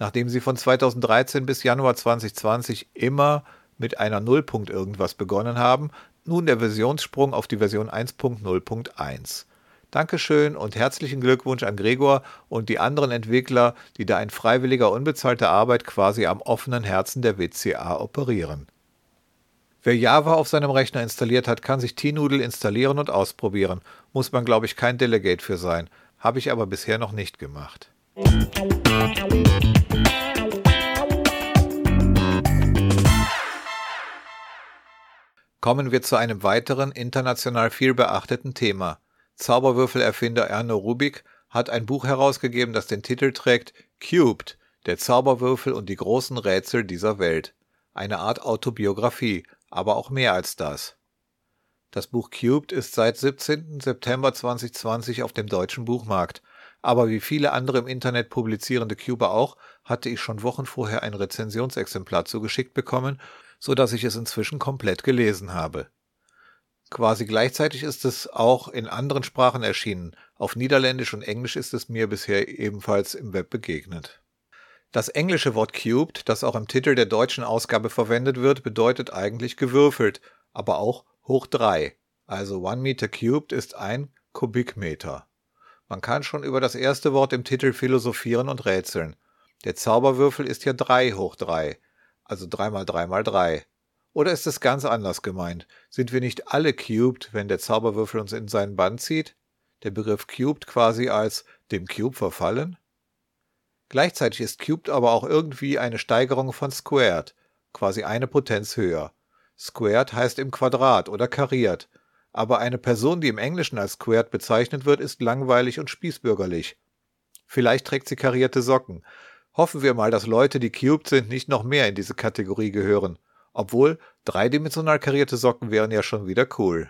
nachdem sie von 2013 bis Januar 2020 immer mit einer Nullpunkt irgendwas begonnen haben, nun der Versionssprung auf die Version 1.0.1. Dankeschön und herzlichen Glückwunsch an Gregor und die anderen Entwickler, die da in freiwilliger unbezahlter Arbeit quasi am offenen Herzen der WCA operieren. Wer Java auf seinem Rechner installiert hat, kann sich T-Noodle installieren und ausprobieren. Muss man, glaube ich, kein Delegate für sein. Habe ich aber bisher noch nicht gemacht. Kommen wir zu einem weiteren international viel beachteten Thema. Zauberwürfelerfinder Erno Rubik hat ein Buch herausgegeben, das den Titel trägt Cubed, der Zauberwürfel und die großen Rätsel dieser Welt. Eine Art Autobiografie, aber auch mehr als das. Das Buch Cubed ist seit 17. September 2020 auf dem deutschen Buchmarkt. Aber wie viele andere im Internet publizierende Cuber auch, hatte ich schon Wochen vorher ein Rezensionsexemplar zugeschickt bekommen so dass ich es inzwischen komplett gelesen habe. Quasi gleichzeitig ist es auch in anderen Sprachen erschienen. Auf Niederländisch und Englisch ist es mir bisher ebenfalls im Web begegnet. Das englische Wort cubed, das auch im Titel der deutschen Ausgabe verwendet wird, bedeutet eigentlich gewürfelt, aber auch hoch drei. Also one meter cubed ist ein Kubikmeter. Man kann schon über das erste Wort im Titel philosophieren und rätseln. Der Zauberwürfel ist ja drei hoch drei, also drei mal drei mal drei. Oder ist es ganz anders gemeint? Sind wir nicht alle cubed, wenn der Zauberwürfel uns in seinen Bann zieht? Der Begriff cubed quasi als dem Cube verfallen? Gleichzeitig ist cubed aber auch irgendwie eine Steigerung von squared, quasi eine Potenz höher. Squared heißt im Quadrat oder kariert, aber eine Person, die im Englischen als squared bezeichnet wird, ist langweilig und spießbürgerlich. Vielleicht trägt sie karierte Socken. Hoffen wir mal, dass Leute, die cubed sind, nicht noch mehr in diese Kategorie gehören. Obwohl, dreidimensional karierte Socken wären ja schon wieder cool.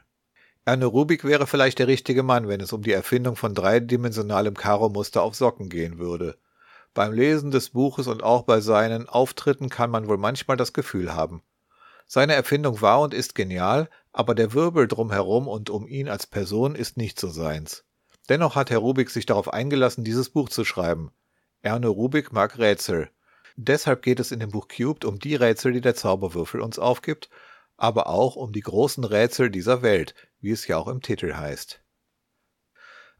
Erne Rubik wäre vielleicht der richtige Mann, wenn es um die Erfindung von dreidimensionalem Karo-Muster auf Socken gehen würde. Beim Lesen des Buches und auch bei seinen Auftritten kann man wohl manchmal das Gefühl haben. Seine Erfindung war und ist genial, aber der Wirbel drumherum und um ihn als Person ist nicht so seins. Dennoch hat Herr Rubik sich darauf eingelassen, dieses Buch zu schreiben. Erne Rubik mag Rätsel. Deshalb geht es in dem Buch Cubed um die Rätsel, die der Zauberwürfel uns aufgibt, aber auch um die großen Rätsel dieser Welt, wie es ja auch im Titel heißt.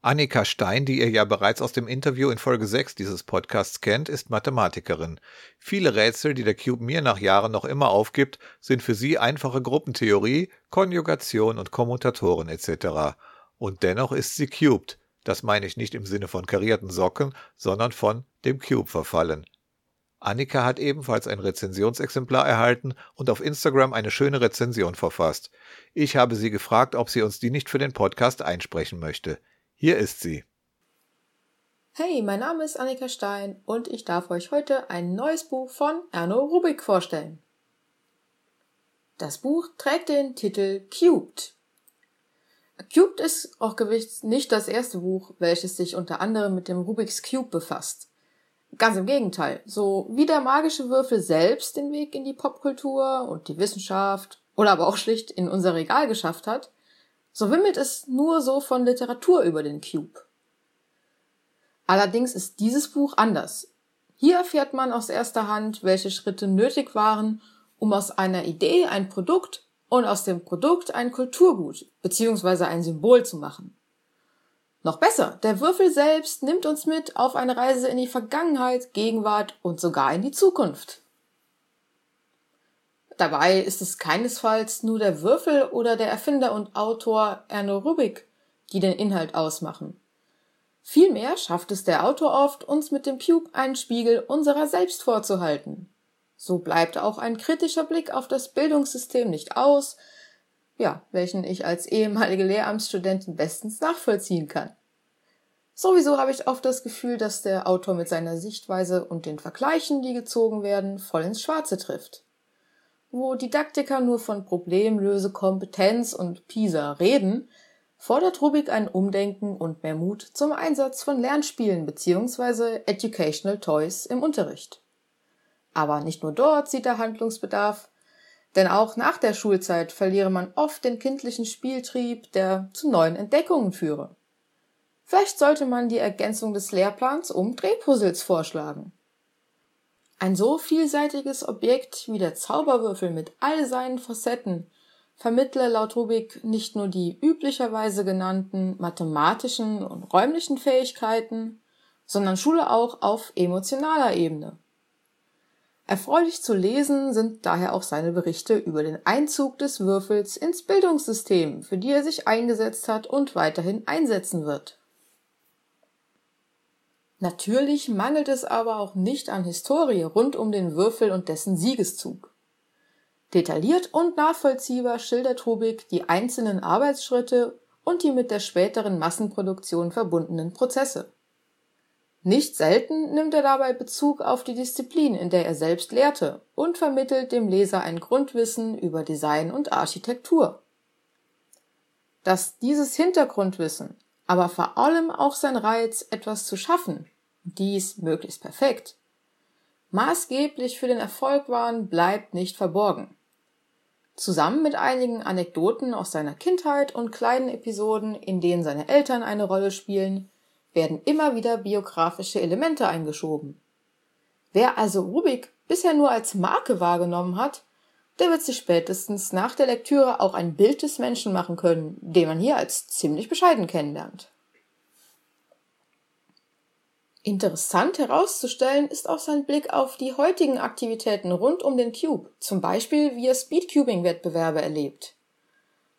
Annika Stein, die ihr ja bereits aus dem Interview in Folge 6 dieses Podcasts kennt, ist Mathematikerin. Viele Rätsel, die der Cube mir nach Jahren noch immer aufgibt, sind für sie einfache Gruppentheorie, Konjugation und Kommutatoren etc. Und dennoch ist sie cubed. Das meine ich nicht im Sinne von karierten Socken, sondern von dem Cube verfallen. Annika hat ebenfalls ein Rezensionsexemplar erhalten und auf Instagram eine schöne Rezension verfasst. Ich habe sie gefragt, ob sie uns die nicht für den Podcast einsprechen möchte. Hier ist sie. Hey, mein Name ist Annika Stein und ich darf euch heute ein neues Buch von Erno Rubik vorstellen. Das Buch trägt den Titel Cubed. Cubed ist auch gewiss nicht das erste Buch, welches sich unter anderem mit dem Rubiks Cube befasst. Ganz im Gegenteil. So wie der magische Würfel selbst den Weg in die Popkultur und die Wissenschaft oder aber auch schlicht in unser Regal geschafft hat, so wimmelt es nur so von Literatur über den Cube. Allerdings ist dieses Buch anders. Hier erfährt man aus erster Hand, welche Schritte nötig waren, um aus einer Idee ein Produkt und aus dem Produkt ein Kulturgut bzw. ein Symbol zu machen. Noch besser, der Würfel selbst nimmt uns mit auf eine Reise in die Vergangenheit, Gegenwart und sogar in die Zukunft. Dabei ist es keinesfalls nur der Würfel oder der Erfinder und Autor Erno Rubik, die den Inhalt ausmachen. Vielmehr schafft es der Autor oft, uns mit dem Cube einen Spiegel unserer selbst vorzuhalten. So bleibt auch ein kritischer Blick auf das Bildungssystem nicht aus, ja, welchen ich als ehemalige Lehramtsstudentin bestens nachvollziehen kann. Sowieso habe ich oft das Gefühl, dass der Autor mit seiner Sichtweise und den Vergleichen, die gezogen werden, voll ins Schwarze trifft. Wo Didaktiker nur von Problemlöse, Kompetenz und PISA reden, fordert Rubik ein Umdenken und mehr Mut zum Einsatz von Lernspielen bzw. Educational Toys im Unterricht. Aber nicht nur dort sieht er Handlungsbedarf, denn auch nach der Schulzeit verliere man oft den kindlichen Spieltrieb, der zu neuen Entdeckungen führe. Vielleicht sollte man die Ergänzung des Lehrplans um Drehpuzzles vorschlagen. Ein so vielseitiges Objekt wie der Zauberwürfel mit all seinen Facetten vermittle laut Rubik nicht nur die üblicherweise genannten mathematischen und räumlichen Fähigkeiten, sondern schule auch auf emotionaler Ebene. Erfreulich zu lesen sind daher auch seine Berichte über den Einzug des Würfels ins Bildungssystem, für die er sich eingesetzt hat und weiterhin einsetzen wird. Natürlich mangelt es aber auch nicht an Historie rund um den Würfel und dessen Siegeszug. Detailliert und nachvollziehbar schildert Rubik die einzelnen Arbeitsschritte und die mit der späteren Massenproduktion verbundenen Prozesse. Nicht selten nimmt er dabei Bezug auf die Disziplin, in der er selbst lehrte, und vermittelt dem Leser ein Grundwissen über Design und Architektur. Dass dieses Hintergrundwissen, aber vor allem auch sein Reiz, etwas zu schaffen, dies möglichst perfekt, maßgeblich für den Erfolg waren, bleibt nicht verborgen. Zusammen mit einigen Anekdoten aus seiner Kindheit und kleinen Episoden, in denen seine Eltern eine Rolle spielen, werden immer wieder biografische Elemente eingeschoben. Wer also Rubik bisher nur als Marke wahrgenommen hat, der wird sich spätestens nach der Lektüre auch ein Bild des Menschen machen können, den man hier als ziemlich bescheiden kennenlernt. Interessant herauszustellen ist auch sein Blick auf die heutigen Aktivitäten rund um den Cube, zum Beispiel wie er Speedcubing-Wettbewerbe erlebt.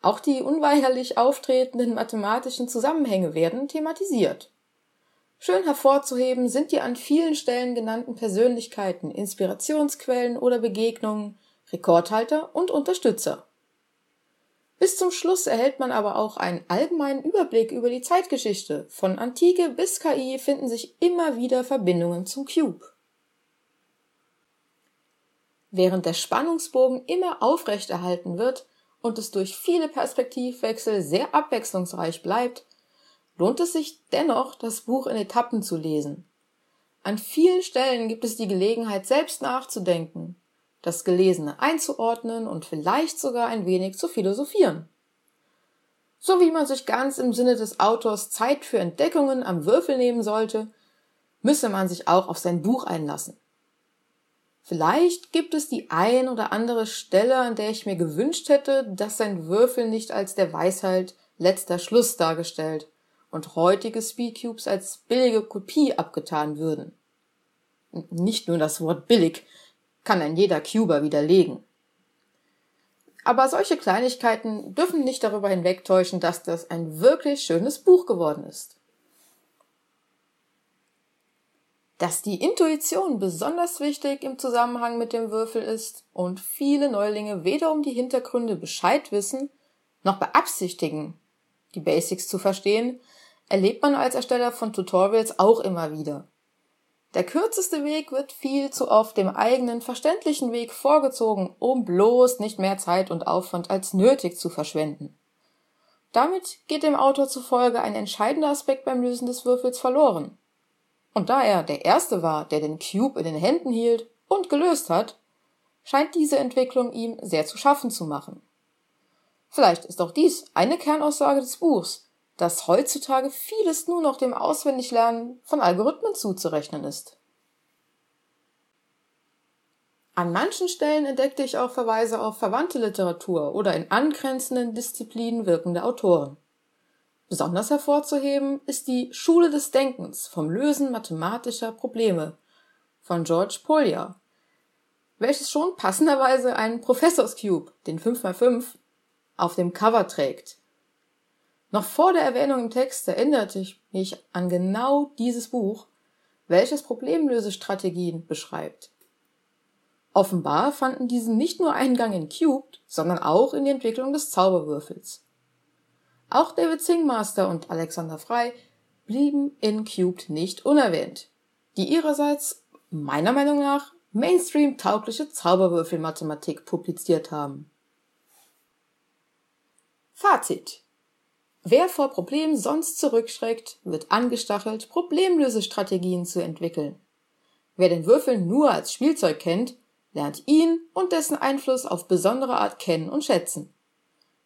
Auch die unweigerlich auftretenden mathematischen Zusammenhänge werden thematisiert. Schön hervorzuheben sind die an vielen Stellen genannten Persönlichkeiten, Inspirationsquellen oder Begegnungen, Rekordhalter und Unterstützer. Bis zum Schluss erhält man aber auch einen allgemeinen Überblick über die Zeitgeschichte. Von Antike bis KI finden sich immer wieder Verbindungen zum Cube. Während der Spannungsbogen immer aufrechterhalten wird und es durch viele Perspektivwechsel sehr abwechslungsreich bleibt, lohnt es sich dennoch, das Buch in Etappen zu lesen. An vielen Stellen gibt es die Gelegenheit, selbst nachzudenken, das Gelesene einzuordnen und vielleicht sogar ein wenig zu philosophieren. So wie man sich ganz im Sinne des Autors Zeit für Entdeckungen am Würfel nehmen sollte, müsse man sich auch auf sein Buch einlassen. Vielleicht gibt es die ein oder andere Stelle, an der ich mir gewünscht hätte, dass sein Würfel nicht als der Weisheit letzter Schluss dargestellt und heutige Speedcubes als billige Kopie abgetan würden. Nicht nur das Wort billig, kann ein jeder Cuber widerlegen. Aber solche Kleinigkeiten dürfen nicht darüber hinwegtäuschen, dass das ein wirklich schönes Buch geworden ist. Dass die Intuition besonders wichtig im Zusammenhang mit dem Würfel ist und viele Neulinge weder um die Hintergründe Bescheid wissen, noch beabsichtigen, die Basics zu verstehen, erlebt man als Ersteller von Tutorials auch immer wieder. Der kürzeste Weg wird viel zu oft dem eigenen verständlichen Weg vorgezogen, um bloß nicht mehr Zeit und Aufwand als nötig zu verschwenden. Damit geht dem Autor zufolge ein entscheidender Aspekt beim Lösen des Würfels verloren. Und da er der Erste war, der den Cube in den Händen hielt und gelöst hat, scheint diese Entwicklung ihm sehr zu schaffen zu machen. Vielleicht ist auch dies eine Kernaussage des Buchs, dass heutzutage vieles nur noch dem Auswendiglernen von Algorithmen zuzurechnen ist. An manchen Stellen entdeckte ich auch Verweise auf verwandte Literatur oder in angrenzenden Disziplinen wirkende Autoren. Besonders hervorzuheben ist die Schule des Denkens vom Lösen mathematischer Probleme von George Polya, welches schon passenderweise einen Professors Cube, den 5x5, auf dem Cover trägt, noch vor der Erwähnung im Text erinnerte ich mich an genau dieses Buch, welches Problemlösestrategien beschreibt. Offenbar fanden diese nicht nur Eingang in Cubed, sondern auch in die Entwicklung des Zauberwürfels. Auch David Singmaster und Alexander Frey blieben in Cubed nicht unerwähnt, die ihrerseits meiner Meinung nach Mainstream-taugliche Zauberwürfelmathematik publiziert haben. Fazit Wer vor Problemen sonst zurückschreckt, wird angestachelt, Problemlösestrategien zu entwickeln. Wer den Würfel nur als Spielzeug kennt, lernt ihn und dessen Einfluss auf besondere Art kennen und schätzen.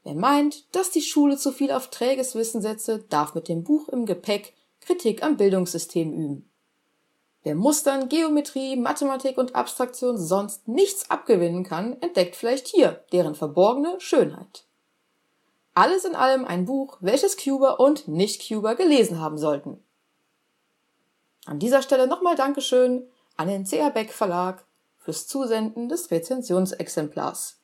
Wer meint, dass die Schule zu viel auf träges Wissen setze, darf mit dem Buch im Gepäck Kritik am Bildungssystem üben. Wer Mustern, Geometrie, Mathematik und Abstraktion sonst nichts abgewinnen kann, entdeckt vielleicht hier deren verborgene Schönheit. Alles in allem ein Buch, welches Cuber und Nicht-Cuber gelesen haben sollten. An dieser Stelle nochmal Dankeschön an den CH Beck Verlag fürs Zusenden des Rezensionsexemplars.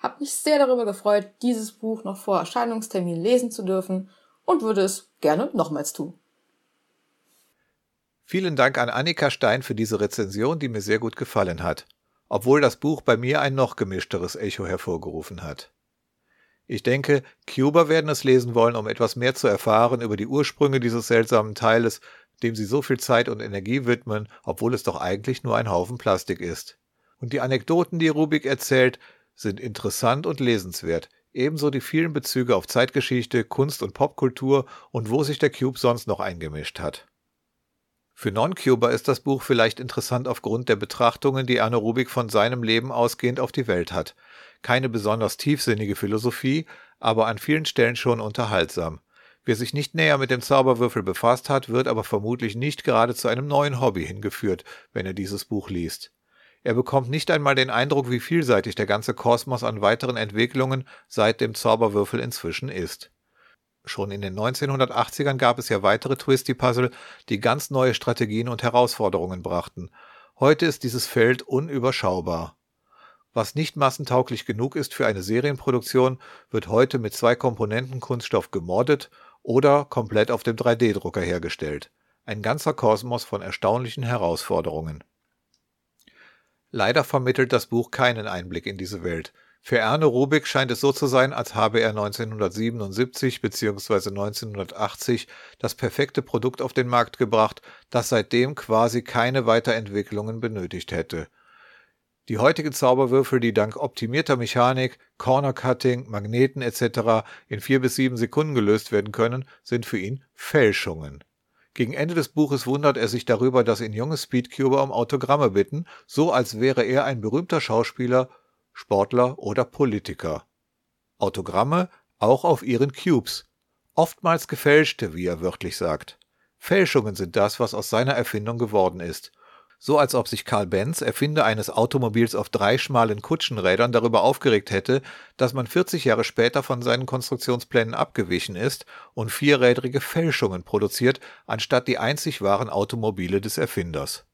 Hab mich sehr darüber gefreut, dieses Buch noch vor Erscheinungstermin lesen zu dürfen und würde es gerne nochmals tun. Vielen Dank an Annika Stein für diese Rezension, die mir sehr gut gefallen hat, obwohl das Buch bei mir ein noch gemischteres Echo hervorgerufen hat. Ich denke, Cuba werden es lesen wollen, um etwas mehr zu erfahren über die Ursprünge dieses seltsamen Teiles, dem sie so viel Zeit und Energie widmen, obwohl es doch eigentlich nur ein Haufen Plastik ist. Und die Anekdoten, die Rubik erzählt, sind interessant und lesenswert, ebenso die vielen Bezüge auf Zeitgeschichte, Kunst und Popkultur und wo sich der Cube sonst noch eingemischt hat. Für Non-Cuber ist das Buch vielleicht interessant aufgrund der Betrachtungen, die Arne Rubik von seinem Leben ausgehend auf die Welt hat. Keine besonders tiefsinnige Philosophie, aber an vielen Stellen schon unterhaltsam. Wer sich nicht näher mit dem Zauberwürfel befasst hat, wird aber vermutlich nicht gerade zu einem neuen Hobby hingeführt, wenn er dieses Buch liest. Er bekommt nicht einmal den Eindruck, wie vielseitig der ganze Kosmos an weiteren Entwicklungen seit dem Zauberwürfel inzwischen ist. Schon in den 1980ern gab es ja weitere Twisty-Puzzle, die ganz neue Strategien und Herausforderungen brachten. Heute ist dieses Feld unüberschaubar. Was nicht massentauglich genug ist für eine Serienproduktion, wird heute mit zwei Komponenten Kunststoff gemoddet oder komplett auf dem 3D-Drucker hergestellt. Ein ganzer Kosmos von erstaunlichen Herausforderungen. Leider vermittelt das Buch keinen Einblick in diese Welt. Für Erne Rubik scheint es so zu sein, als habe er 1977 bzw. 1980 das perfekte Produkt auf den Markt gebracht, das seitdem quasi keine Weiterentwicklungen benötigt hätte. Die heutigen Zauberwürfel, die dank optimierter Mechanik, Corner Cutting, Magneten etc. in vier bis sieben Sekunden gelöst werden können, sind für ihn Fälschungen. Gegen Ende des Buches wundert er sich darüber, dass ihn junge Speedcuber um Autogramme bitten, so als wäre er ein berühmter Schauspieler, Sportler oder Politiker. Autogramme auch auf ihren Cubes. Oftmals gefälschte, wie er wörtlich sagt. Fälschungen sind das, was aus seiner Erfindung geworden ist so als ob sich Karl Benz, Erfinder eines Automobils auf drei schmalen Kutschenrädern, darüber aufgeregt hätte, dass man 40 Jahre später von seinen Konstruktionsplänen abgewichen ist und vierrädrige Fälschungen produziert, anstatt die einzig wahren Automobile des Erfinders.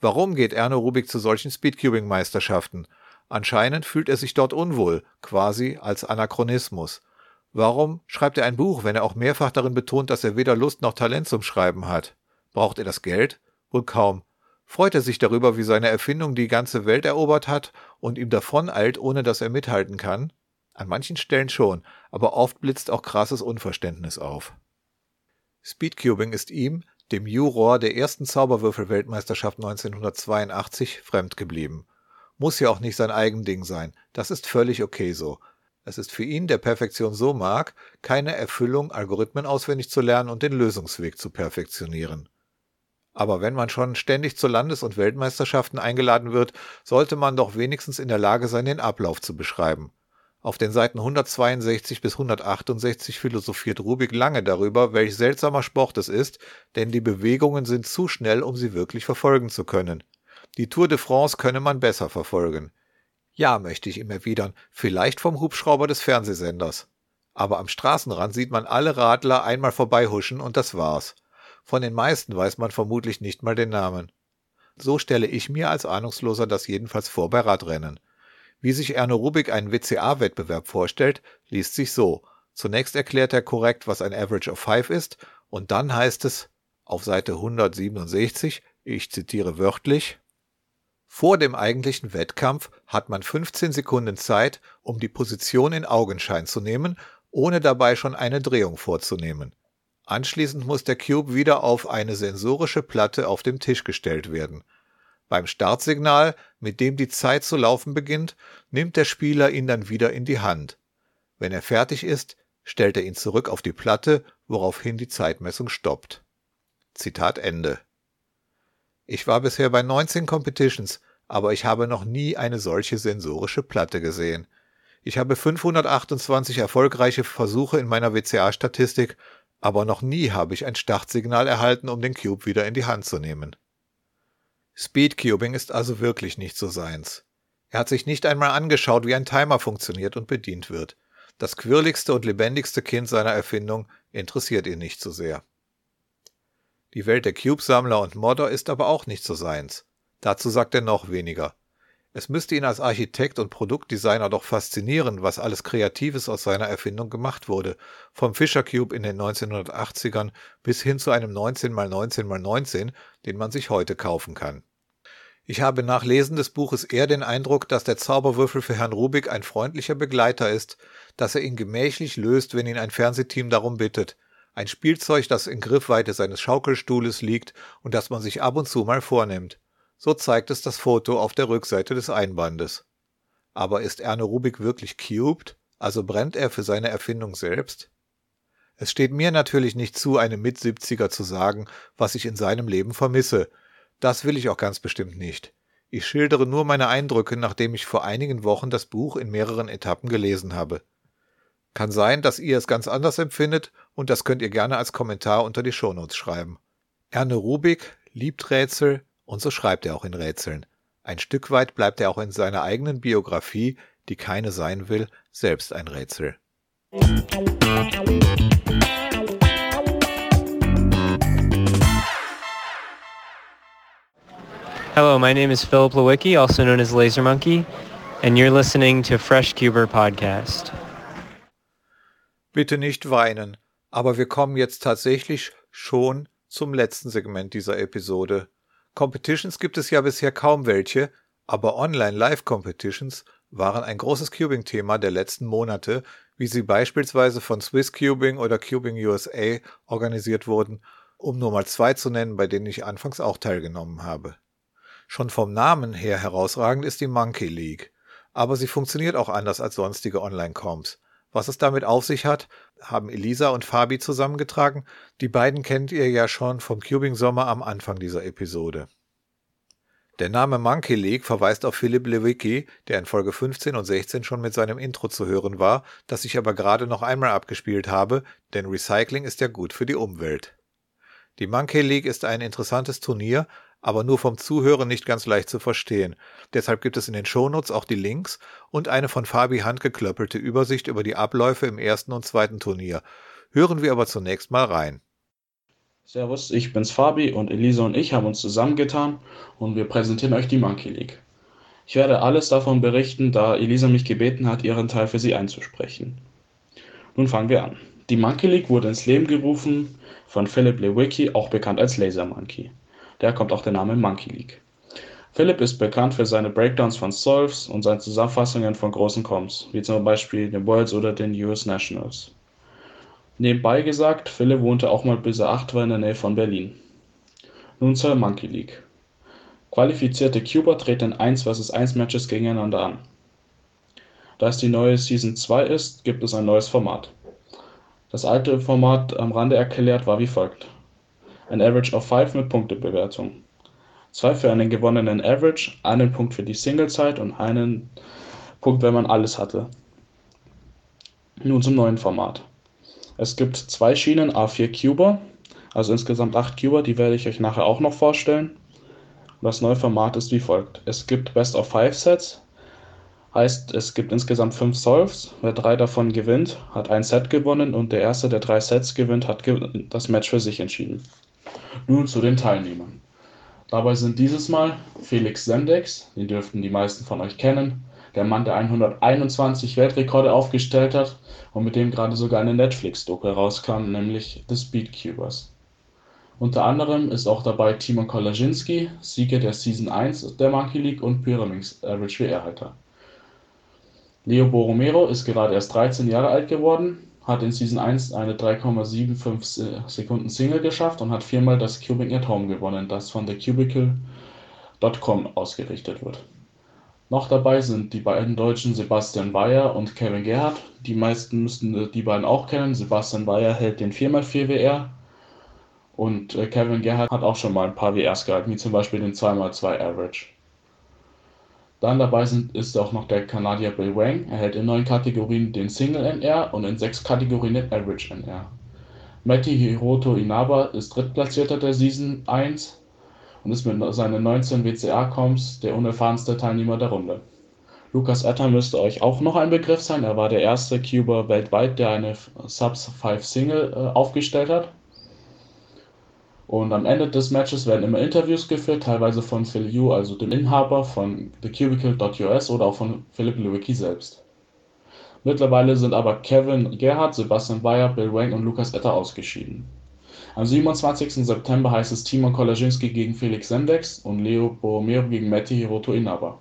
Warum geht Erno Rubik zu solchen Speedcubing-Meisterschaften? Anscheinend fühlt er sich dort unwohl, quasi als Anachronismus. Warum schreibt er ein Buch, wenn er auch mehrfach darin betont, dass er weder Lust noch Talent zum Schreiben hat? Braucht er das Geld? Wohl kaum. Freut er sich darüber, wie seine Erfindung die ganze Welt erobert hat und ihm davoneilt, ohne dass er mithalten kann? An manchen Stellen schon, aber oft blitzt auch krasses Unverständnis auf. Speedcubing ist ihm, dem Juror der ersten Zauberwürfel-Weltmeisterschaft 1982, fremd geblieben. Muss ja auch nicht sein eigen Ding sein, das ist völlig okay so. Es ist für ihn, der Perfektion so mag, keine Erfüllung, Algorithmen auswendig zu lernen und den Lösungsweg zu perfektionieren. Aber wenn man schon ständig zu Landes- und Weltmeisterschaften eingeladen wird, sollte man doch wenigstens in der Lage sein, den Ablauf zu beschreiben. Auf den Seiten 162 bis 168 philosophiert Rubik lange darüber, welch seltsamer Sport es ist, denn die Bewegungen sind zu schnell, um sie wirklich verfolgen zu können. Die Tour de France könne man besser verfolgen. Ja, möchte ich ihm erwidern, vielleicht vom Hubschrauber des Fernsehsenders. Aber am Straßenrand sieht man alle Radler einmal vorbeihuschen und das war's. Von den meisten weiß man vermutlich nicht mal den Namen. So stelle ich mir als Ahnungsloser das jedenfalls vor bei Radrennen. Wie sich Erno Rubik einen WCA-Wettbewerb vorstellt, liest sich so. Zunächst erklärt er korrekt, was ein Average of Five ist, und dann heißt es auf Seite 167, ich zitiere wörtlich, vor dem eigentlichen Wettkampf hat man 15 Sekunden Zeit, um die Position in Augenschein zu nehmen, ohne dabei schon eine Drehung vorzunehmen. Anschließend muss der Cube wieder auf eine sensorische Platte auf dem Tisch gestellt werden. Beim Startsignal, mit dem die Zeit zu laufen beginnt, nimmt der Spieler ihn dann wieder in die Hand. Wenn er fertig ist, stellt er ihn zurück auf die Platte, woraufhin die Zeitmessung stoppt. Zitat Ende. Ich war bisher bei 19 Competitions, aber ich habe noch nie eine solche sensorische Platte gesehen. Ich habe 528 erfolgreiche Versuche in meiner WCA-Statistik aber noch nie habe ich ein Startsignal erhalten, um den Cube wieder in die Hand zu nehmen. Speedcubing ist also wirklich nicht so seins. Er hat sich nicht einmal angeschaut, wie ein Timer funktioniert und bedient wird. Das quirligste und lebendigste Kind seiner Erfindung interessiert ihn nicht so sehr. Die Welt der Cube-Sammler und Modder ist aber auch nicht so seins. Dazu sagt er noch weniger. Es müsste ihn als Architekt und Produktdesigner doch faszinieren, was alles Kreatives aus seiner Erfindung gemacht wurde. Vom Fisher Cube in den 1980ern bis hin zu einem 19x19x19, den man sich heute kaufen kann. Ich habe nach Lesen des Buches eher den Eindruck, dass der Zauberwürfel für Herrn Rubik ein freundlicher Begleiter ist, dass er ihn gemächlich löst, wenn ihn ein Fernsehteam darum bittet. Ein Spielzeug, das in Griffweite seines Schaukelstuhles liegt und das man sich ab und zu mal vornimmt. So zeigt es das Foto auf der Rückseite des Einbandes. Aber ist Erno Rubik wirklich cubed? Also brennt er für seine Erfindung selbst? Es steht mir natürlich nicht zu, einem Mit-70er zu sagen, was ich in seinem Leben vermisse. Das will ich auch ganz bestimmt nicht. Ich schildere nur meine Eindrücke, nachdem ich vor einigen Wochen das Buch in mehreren Etappen gelesen habe. Kann sein, dass ihr es ganz anders empfindet und das könnt ihr gerne als Kommentar unter die Shownotes schreiben. Erne Rubik liebt Rätsel und so schreibt er auch in Rätseln. Ein Stück weit bleibt er auch in seiner eigenen Biografie, die keine sein will, selbst ein Rätsel. Hello, my name is Philip Lewicki, also known as Laser Monkey, and you're listening to Fresh Cuber Podcast. Bitte nicht weinen, aber wir kommen jetzt tatsächlich schon zum letzten Segment dieser Episode. Competitions gibt es ja bisher kaum welche, aber Online-Live-Competitions waren ein großes Cubing-Thema der letzten Monate, wie sie beispielsweise von Swiss Cubing oder Cubing USA organisiert wurden, um nur mal zwei zu nennen, bei denen ich anfangs auch teilgenommen habe. Schon vom Namen her herausragend ist die Monkey League. Aber sie funktioniert auch anders als sonstige Online-Comps. Was es damit auf sich hat, haben Elisa und Fabi zusammengetragen. Die beiden kennt ihr ja schon vom Cubing Sommer am Anfang dieser Episode. Der Name Monkey League verweist auf Philipp Lewicki, der in Folge 15 und 16 schon mit seinem Intro zu hören war, das ich aber gerade noch einmal abgespielt habe, denn Recycling ist ja gut für die Umwelt. Die Monkey League ist ein interessantes Turnier, aber nur vom Zuhören nicht ganz leicht zu verstehen. Deshalb gibt es in den Shownotes auch die Links und eine von Fabi handgeklöppelte Übersicht über die Abläufe im ersten und zweiten Turnier. Hören wir aber zunächst mal rein. Servus, ich bin's Fabi und Elisa und ich haben uns zusammengetan und wir präsentieren euch die Monkey League. Ich werde alles davon berichten, da Elisa mich gebeten hat, ihren Teil für sie einzusprechen. Nun fangen wir an. Die Monkey League wurde ins Leben gerufen von Philip Lewicki, auch bekannt als Laser Monkey. Daher kommt auch der Name Monkey League. Philipp ist bekannt für seine Breakdowns von Solves und seine Zusammenfassungen von großen Comps, wie zum Beispiel den Worlds oder den US Nationals. Nebenbei gesagt, Philipp wohnte auch mal bis er 8 war in der Nähe von Berlin. Nun zur Monkey League. Qualifizierte Cuber treten 1 vs 1 Matches gegeneinander an. Da es die neue Season 2 ist, gibt es ein neues Format. Das alte Format am Rande erklärt war wie folgt ein Average of 5 mit Punktebewertung. Zwei für einen gewonnenen Average, einen Punkt für die Singlezeit und einen Punkt, wenn man alles hatte. Nun zum neuen Format. Es gibt zwei Schienen A4 Cuber, also insgesamt 8 Cuber, die werde ich euch nachher auch noch vorstellen. das neue Format ist wie folgt. Es gibt Best of 5 Sets, heißt es gibt insgesamt 5 Solves. Wer drei davon gewinnt, hat ein Set gewonnen und der erste, der drei Sets gewinnt, hat das Match für sich entschieden. Nun zu den Teilnehmern. Dabei sind dieses Mal Felix Sendex, den dürften die meisten von euch kennen, der Mann, der 121 Weltrekorde aufgestellt hat und mit dem gerade sogar eine Netflix-Doku rauskam, nämlich The Speedcubers. Unter anderem ist auch dabei Timon Kolaczynski, Sieger der Season 1 der Monkey League und Pyraminx Average WR-Halter. Leo Borromero ist gerade erst 13 Jahre alt geworden hat in Season 1 eine 3,75 Sekunden Single geschafft und hat viermal das Cubing at Home gewonnen, das von TheCubicle.com ausgerichtet wird. Noch dabei sind die beiden Deutschen Sebastian Weyer und Kevin Gerhardt. Die meisten müssten die beiden auch kennen. Sebastian Weyer hält den 4x4 WR und äh, Kevin Gerhardt hat auch schon mal ein paar WRs gehalten, wie zum Beispiel den 2x2 Average. Dann dabei sind, ist auch noch der Kanadier Bill Wang. Er hält in neun Kategorien den Single NR und in sechs Kategorien den Average NR. Matty Hiroto Inaba ist Drittplatzierter der Season 1 und ist mit seinen 19 WCA-Comps der unerfahrenste Teilnehmer der Runde. Lukas Etter müsste euch auch noch ein Begriff sein. Er war der erste Cuber weltweit, der eine Subs 5 Single äh, aufgestellt hat. Und am Ende des Matches werden immer Interviews geführt, teilweise von Phil Yu, also dem Inhaber von TheCubicle.us oder auch von Philip Lewicki selbst. Mittlerweile sind aber Kevin Gerhardt, Sebastian Bayer, Bill Wang und Lukas Etter ausgeschieden. Am 27. September heißt es Timon Kolaczynski gegen Felix Sendex und Leo Boromeo gegen Matti Hiroto Inaba.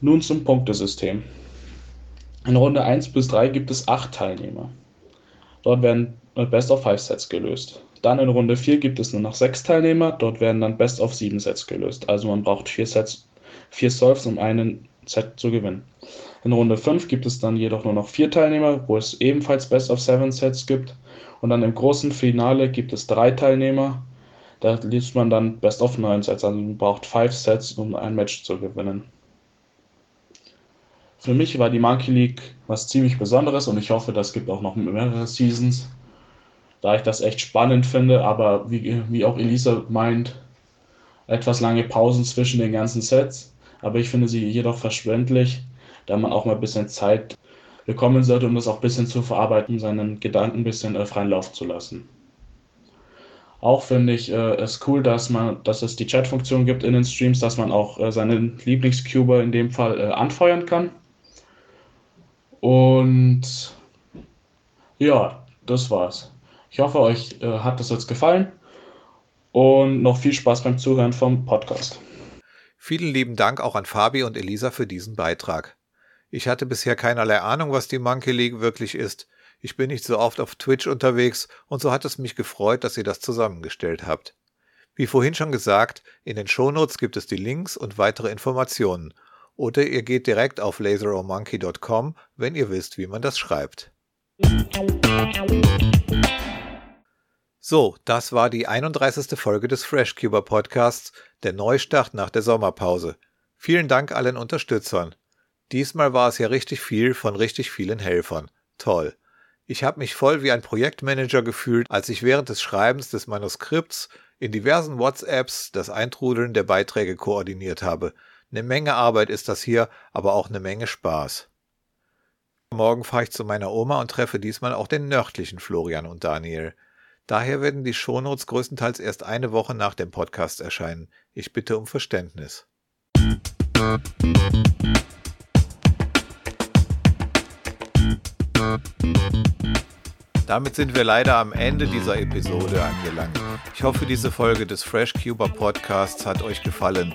Nun zum Punktesystem. In Runde 1 bis 3 gibt es 8 Teilnehmer. Dort werden Best of 5 Sets gelöst. Dann in Runde 4 gibt es nur noch 6 Teilnehmer, dort werden dann Best of 7 Sets gelöst. Also man braucht 4 Sets, 4 Solves, um einen Set zu gewinnen. In Runde 5 gibt es dann jedoch nur noch 4 Teilnehmer, wo es ebenfalls Best of 7 Sets gibt. Und dann im großen Finale gibt es 3 Teilnehmer, Da liest man dann Best of 9 Sets, also man braucht 5 Sets, um ein Match zu gewinnen. Für mich war die Monkey League was ziemlich Besonderes und ich hoffe, das gibt auch noch mehrere Seasons, da ich das echt spannend finde, aber wie, wie auch Elisa meint, etwas lange Pausen zwischen den ganzen Sets, aber ich finde sie jedoch verschwendlich, da man auch mal ein bisschen Zeit bekommen sollte, um das auch ein bisschen zu verarbeiten, seinen Gedanken ein bisschen äh, freien Lauf zu lassen. Auch finde ich äh, es cool, dass man, dass es die Chat-Funktion gibt in den Streams, dass man auch äh, seinen Lieblingscuber in dem Fall äh, anfeuern kann. Und ja, das war's. Ich hoffe, euch äh, hat das jetzt gefallen und noch viel Spaß beim Zuhören vom Podcast. Vielen lieben Dank auch an Fabi und Elisa für diesen Beitrag. Ich hatte bisher keinerlei Ahnung, was die Monkey League wirklich ist. Ich bin nicht so oft auf Twitch unterwegs und so hat es mich gefreut, dass ihr das zusammengestellt habt. Wie vorhin schon gesagt, in den Shownotes gibt es die Links und weitere Informationen. Oder ihr geht direkt auf laseromonkey.com, wenn ihr wisst, wie man das schreibt. So, das war die 31. Folge des FreshCuber Podcasts, der Neustart nach der Sommerpause. Vielen Dank allen Unterstützern. Diesmal war es ja richtig viel von richtig vielen Helfern. Toll. Ich habe mich voll wie ein Projektmanager gefühlt, als ich während des Schreibens des Manuskripts in diversen WhatsApps das Eintrudeln der Beiträge koordiniert habe. Eine Menge Arbeit ist das hier, aber auch eine Menge Spaß. Morgen fahre ich zu meiner Oma und treffe diesmal auch den nördlichen Florian und Daniel. Daher werden die Shownotes größtenteils erst eine Woche nach dem Podcast erscheinen. Ich bitte um Verständnis. Damit sind wir leider am Ende dieser Episode angelangt. Ich hoffe, diese Folge des FreshCuber Podcasts hat euch gefallen.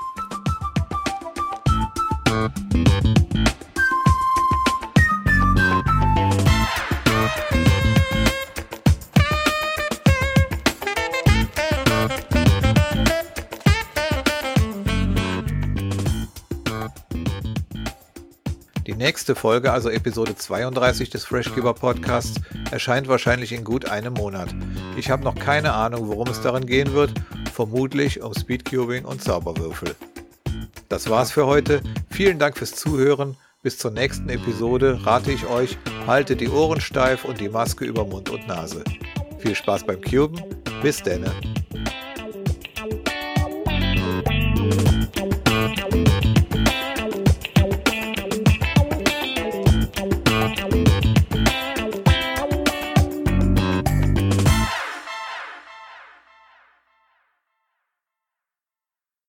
Die nächste Folge, also Episode 32 des Freshkeeper Podcasts, erscheint wahrscheinlich in gut einem Monat. Ich habe noch keine Ahnung, worum es darin gehen wird, vermutlich um Speedcubing und Zauberwürfel. Das war's für heute. Vielen Dank fürs Zuhören. Bis zur nächsten Episode rate ich euch, halte die Ohren steif und die Maske über Mund und Nase. Viel Spaß beim Cuben. Bis denne.